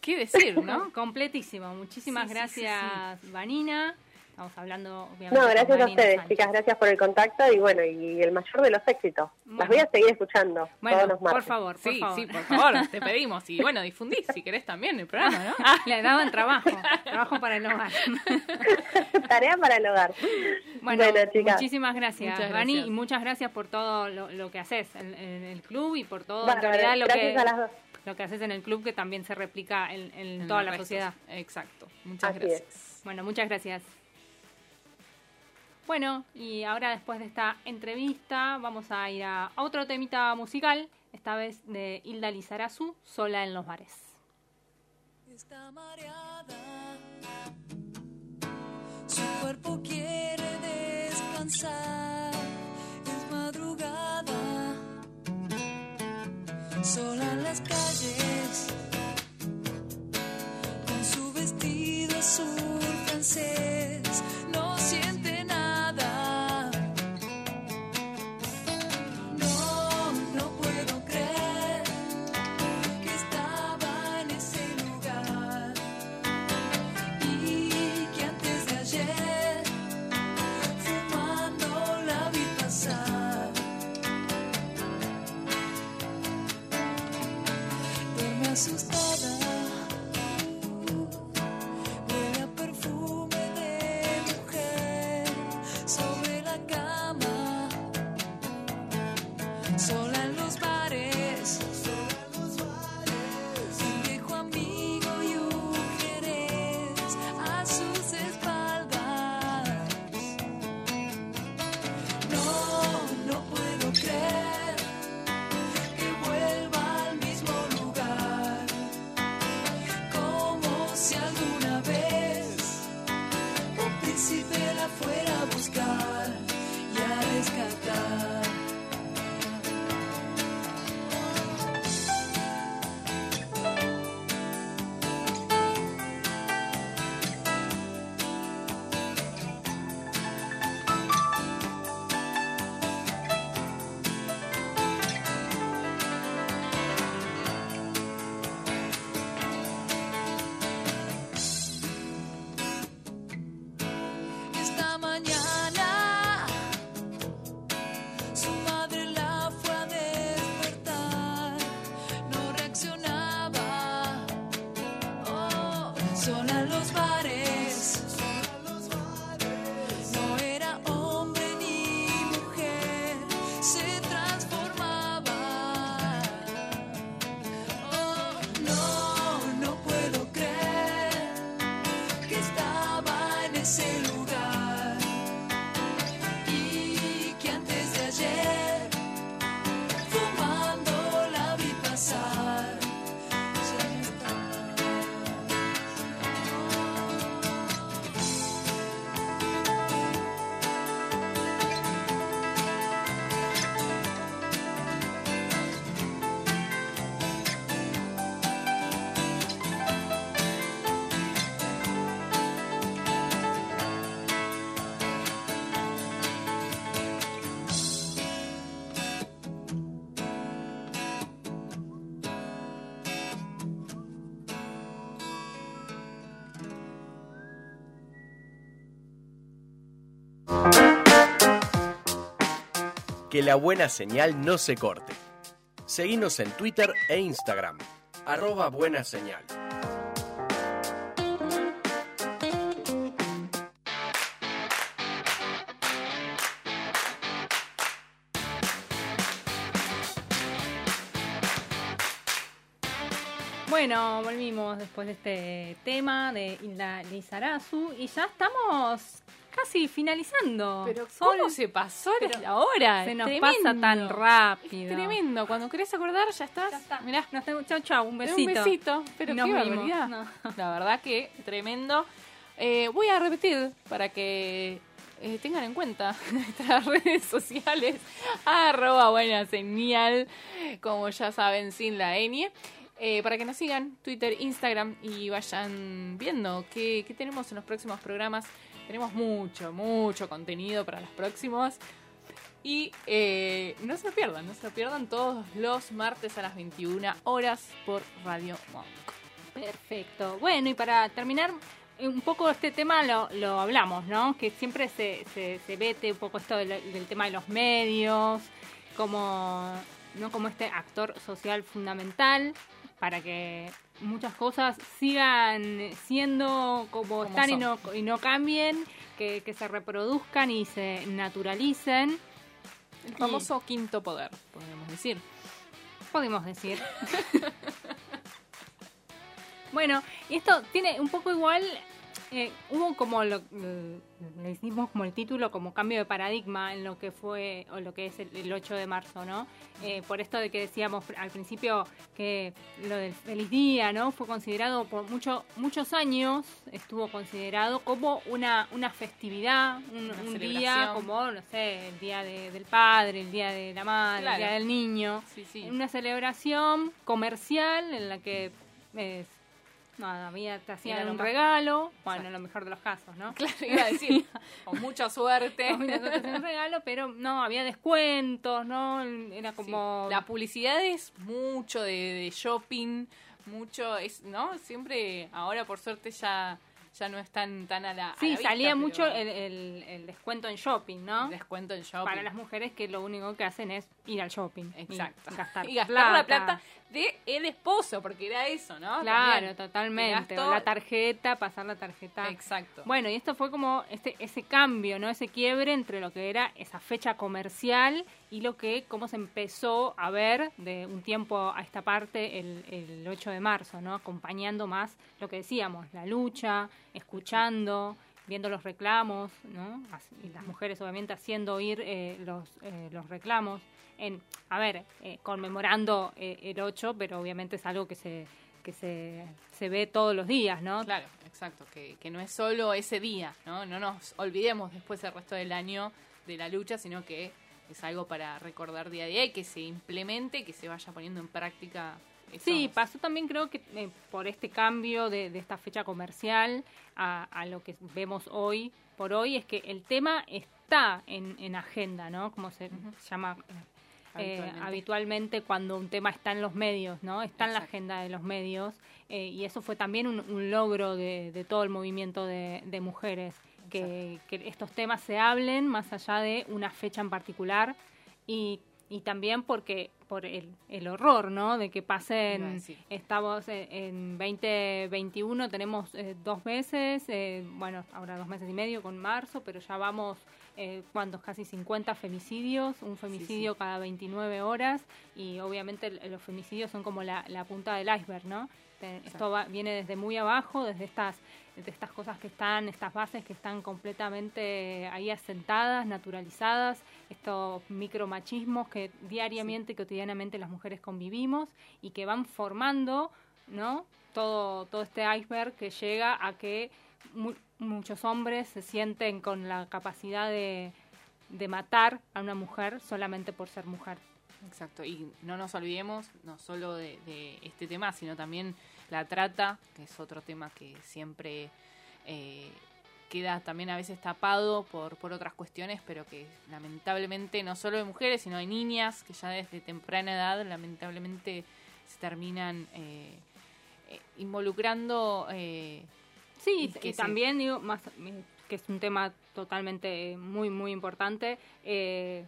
S1: qué decir, ¿no? <laughs>
S2: Completísimo. Muchísimas
S1: Sí, sí, sí,
S2: gracias, Vanina. Estamos hablando, obviamente.
S5: No,
S2: con
S5: gracias a ustedes,
S2: Sánchez.
S5: chicas, gracias por el contacto y bueno, y el mayor de los éxitos.
S2: Bueno.
S5: Las voy a seguir escuchando
S2: Bueno,
S5: todos los
S2: por
S5: martes.
S2: favor, por
S1: Sí,
S2: favor.
S1: sí, por favor, te pedimos. Y bueno, difundís si querés también el programa, ¿no?
S2: Le daban trabajo, trabajo para el hogar. <laughs>
S5: Tarea para el hogar.
S2: Bueno,
S5: Bueno, chicas.
S2: muchísimas gracias,
S1: Muchas
S2: Vani,
S1: gracias.
S2: y muchas gracias por todo lo, lo que haces en, en el club y por todo, en realidad, lo que,
S5: a las dos.
S2: lo que haces en el club que también se replica en, en
S1: En
S2: toda la
S1: restos.
S2: sociedad.
S1: Exacto. Muchas
S5: Así
S1: gracias.
S2: Bueno, muchas gracias. Bueno, y ahora después de esta entrevista vamos a ir a otro temita musical, esta vez de Hilda Lizarazu, Sola en los bares.
S6: Está mareada, su cuerpo quiere descansar, es madrugada, sola en las calles, con su vestido azul francés, La
S3: buena señal no se corte. Seguinos en Twitter e Instagram. Arroba buena señal.
S2: Bueno, volvimos después de este tema de Hilda Lizarazu y ya estamos casi finalizando.
S1: Pero
S2: Sol,
S1: ¿cómo se pasó
S2: Pero
S1: la hora?
S2: se nos
S1: Tremendo.
S2: pasa tan rápido.
S1: Es tremendo. Cuando querés acordar, ya estás.
S2: Ya está.
S1: Mirá,
S2: Nos vemos. Chau, chau. Un besito.
S1: un besito. Pero
S2: Nos
S1: qué barbaridad.
S2: No. <laughs>
S1: La verdad que tremendo. Eh, voy a repetir para que eh, tengan en cuenta <laughs> nuestras redes sociales. Arroba buena señal, como ya saben, sin la ñ. Eh, para que nos sigan, Twitter, Instagram y vayan viendo qué, qué tenemos en los próximos programas. Tenemos mucho, mucho contenido para los próximos. Y eh, no se lo pierdan, no se lo pierdan todos los martes a las 21 horas por Radio Monk.
S2: Perfecto. Bueno, y para terminar, eh, un poco este tema lo, lo hablamos, ¿no? Que siempre se, se, se vete un poco esto del, del tema de los medios, como, ¿no? como este actor social fundamental para que muchas cosas sigan siendo como,
S1: Como
S2: están y no, y no cambien, que, que se reproduzcan y se naturalicen,
S1: El famoso quinto poder, podemos decir.
S2: podemos decir. <laughs> bueno, y esto tiene un poco igual, eh, hubo como lo, le hicimos como el título, como cambio de paradigma en lo que fue, o lo que es el, el 8 de marzo, ¿no? Eh, por esto de que decíamos al principio que lo del feliz día, ¿no? Fue considerado por mucho, muchos años, estuvo considerado como una, una festividad, un,
S1: Una
S2: un día como, no sé, el día de- del padre, el día de la madre,
S1: Claro.
S2: el día del niño
S1: Sí, sí.
S2: una celebración comercial en la que eh, nada, había, te hacían un regalo, bueno, en lo mejor de los casos, ¿no?
S1: Claro, <laughs> iba a decir, con mucha suerte.
S2: Te hacían un regalo, pero no, había descuentos, ¿no? Era
S1: Sí.
S2: como...
S1: La publicidad es mucho de, de shopping, mucho, es, ¿no? Siempre, ahora por suerte ya, ya no es tan, tan a la. a
S2: sí,
S1: la vista,
S2: salía mucho el, el- el descuento en shopping, ¿no?
S1: descuento en shopping.
S2: Para las mujeres que lo único que hacen es ir al shopping. y
S1: Exacto.
S2: gastar, <laughs>
S1: y gastar la plata de el esposo, porque era eso, ¿no?
S2: Claro,
S1: También.
S2: totalmente. La tarjeta, pasar la tarjeta.
S1: Exacto.
S2: Bueno, y esto fue como este, ese cambio, ¿no? Ese quiebre entre lo que era esa fecha comercial y lo que, cómo se empezó a ver de un tiempo a esta parte el, el 8 de marzo, ¿no? Acompañando más lo que decíamos, la lucha, escuchando, viendo los reclamos, ¿no? Y las mujeres obviamente haciendo oír eh, los, eh, los reclamos. En, a ver, eh, conmemorando el 8, pero obviamente es algo que se que se, se ve todos los días, ¿no?
S1: Claro, exacto, que, que no es solo ese día, ¿no? No nos olvidemos después el resto del año de la lucha, sino que es algo para recordar día a día y que se implemente, que se vaya poniendo en práctica. esos-
S2: Sí, pasó también creo que eh, por este cambio de, de esta fecha comercial a, a lo que vemos hoy por hoy es que el tema está en, en agenda, ¿no? Como se llama eh,
S1: Habitualmente.
S2: habitualmente cuando un tema está en los medios, ¿no? Está en la agenda de los medios eh, y eso fue también un, un logro de, de todo el movimiento de, de mujeres, que, que estos temas se hablen más allá de una fecha en particular y, y también porque por el, el horror, ¿no? De que pasen, estamos en, en 2021, tenemos eh, dos meses, eh, bueno, ahora dos meses y medio con marzo, pero ya vamos, eh, ¿cuántos? Casi 50 femicidios, un femicidio cada 29 horas y obviamente los femicidios son como la, la punta del iceberg, ¿no? Esto va- viene desde muy abajo, desde estas, de estas cosas que están, estas bases que están completamente ahí asentadas, naturalizadas, estos micromachismos que diariamente y cotidianamente las mujeres convivimos y que van formando, ¿no? Todo, todo este iceberg que llega a que mu- muchos hombres se sienten con la capacidad de, de matar a una mujer solamente por ser mujer.
S1: Exacto, y no nos olvidemos no solo de, de este tema, sino también la trata, que es otro tema que siempre eh, queda también a veces tapado por, por otras cuestiones, pero que lamentablemente no solo de mujeres, sino de niñas que ya desde temprana edad lamentablemente se terminan eh, eh, involucrando. eh,
S2: Sí,
S1: Y que
S2: y
S1: se-
S2: también digo, más que es un tema totalmente muy, muy importante, eh,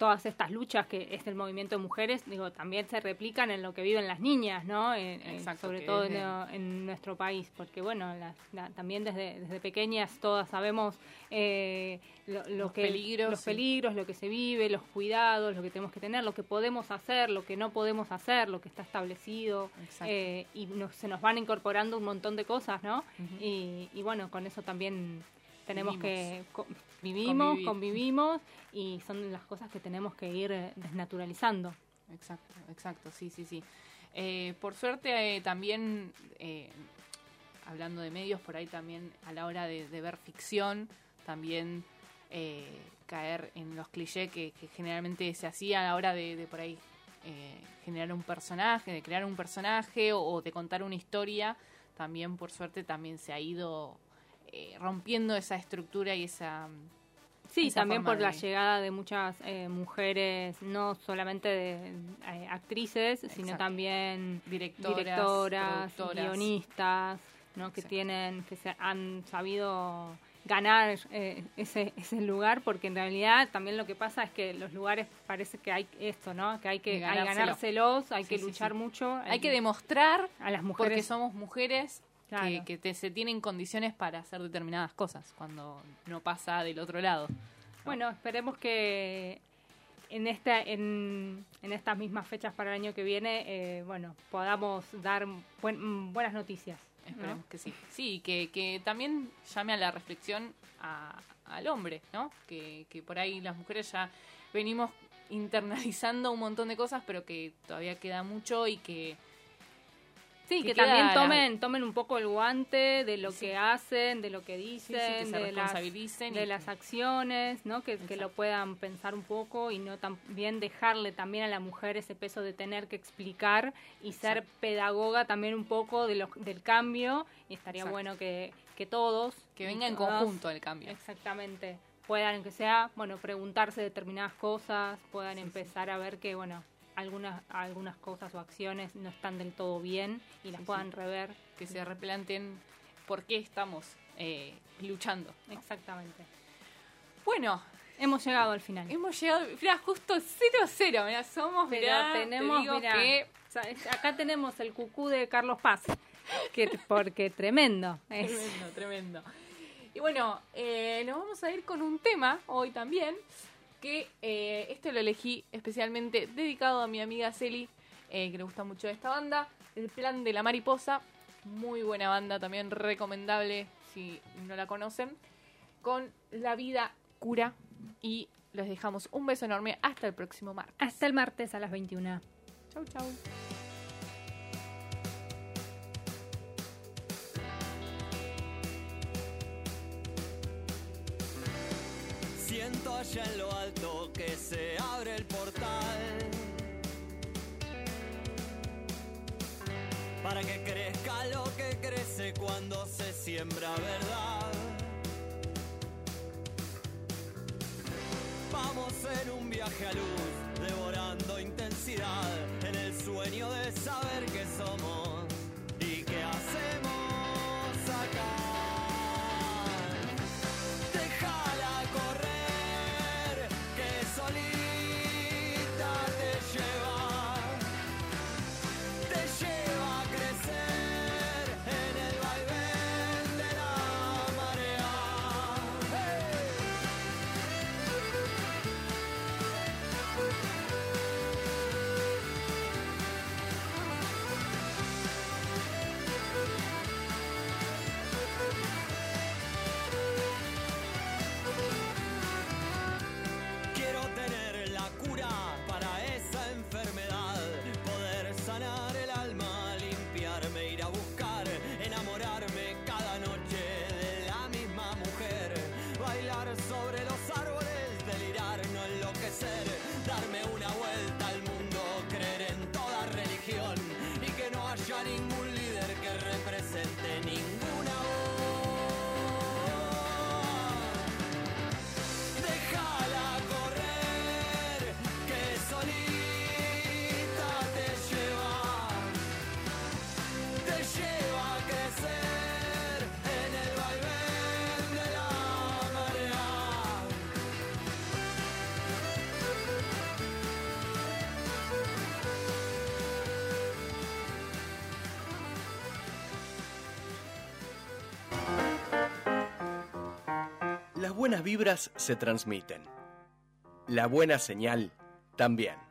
S2: todas estas luchas que es el movimiento de mujeres, digo, también se replican en lo que viven las niñas, ¿no? En- en-
S1: Exacto,
S2: sobre todo en, nuestro país, porque bueno, las- la- también desde, desde pequeñas todas sabemos eh, lo, lo
S1: Los
S2: que
S1: peligros,
S2: los
S1: sí.
S2: peligros, lo que se vive, los cuidados, lo que tenemos que tener, lo que podemos hacer, lo que no podemos hacer, lo que está establecido, eh, y nos- se nos van incorporando un montón de cosas, ¿no? Y, y bueno, con eso también tenemos
S1: Vivimos.
S2: que vivimos,
S1: Convivir.
S2: convivimos y son las cosas que tenemos que ir eh, desnaturalizando.
S1: Exacto, exacto, sí, sí, sí. Eh, por suerte eh, también, eh, hablando de medios, por ahí también a la hora de, de ver ficción, también caer en los clichés que, que generalmente se hacía a la hora de, de por ahí generar un personaje, de crear un personaje o, o de contar una historia, también por suerte también se ha ido eh, rompiendo esa estructura y esa
S2: Sí,
S1: esa
S2: también por la llegada de muchas eh, mujeres, no solamente de eh, actrices, sino también
S1: Directoras,
S2: directoras, guionistas, ¿no? que
S1: Exacto.
S2: tienen, que se han sabido ganar eh, ese, ese lugar, porque en realidad también lo que pasa es que los lugares parece que hay esto, ¿no? Que hay que hay
S1: ganárselo.
S2: ganárselos, hay
S1: Sí,
S2: que luchar
S1: sí.
S2: mucho.
S1: Hay que demostrar
S2: a las
S1: porque
S2: mujeres.
S1: somos mujeres
S2: Claro.
S1: que te- se tienen condiciones para hacer determinadas cosas cuando no pasa del otro lado.
S2: Bueno, esperemos que en esta en, en estas mismas fechas para el año que viene, eh, bueno, podamos dar buen- buenas noticias. ¿no?
S1: Esperemos que sí. Sí, que, que también llame a la reflexión a- al hombre, ¿no? Que, que por ahí las mujeres ya venimos internalizando un montón de cosas, pero que todavía queda mucho y que
S2: Sí,
S1: que
S2: también
S1: la-
S2: tomen tomen un poco el guante de lo
S1: Sí.
S2: que hacen, de lo que dicen,
S1: sí, que se
S2: de las
S1: responsabilicen. y
S2: de las acciones, ¿no? Que, que lo puedan pensar un poco y no también dejarle también a la mujer ese peso de tener que explicar y ser pedagoga también un poco de lo, del cambio y estaría
S1: Exacto.
S2: bueno que, que todos
S1: que venga en conjunto el cambio.
S2: exactamente puedan que sea bueno preguntarse determinadas cosas puedan empezar a ver que bueno algunas algunas cosas o acciones no están del todo bien y las
S1: Sí,
S2: puedan
S1: sí.
S2: rever
S1: Que se replanten por qué estamos eh, luchando. ¿no?
S2: exactamente
S1: Bueno,
S2: hemos llegado al final
S1: hemos llegado, mirá, justo 0-0, mirá, somos,
S2: Pero
S1: mirá, te
S2: tenemos,
S1: digo
S2: mirá,
S1: que
S2: o sea, es- acá tenemos el cucú de Carlos Paz, que porque tremendo. es.
S1: Tremendo, tremendo. Y bueno, eh, nos vamos a ir con un tema hoy también, que eh, este lo elegí especialmente dedicado a mi amiga Celi, eh, que le gusta mucho esta banda, El Plan de la Mariposa, muy buena banda también, recomendable si no la conocen, con La Vida Cura, y les dejamos un beso enorme, hasta el próximo martes.
S2: Hasta el martes a las 21.
S1: Chau, chau.
S7: Allá en lo alto que se abre el portal. Para que crezca lo que crece cuando se siembra verdad. Vamos en un viaje a luz, devorando intensidad, en el sueño de saber que somos
S3: buenas vibras se transmiten. La buena señal también.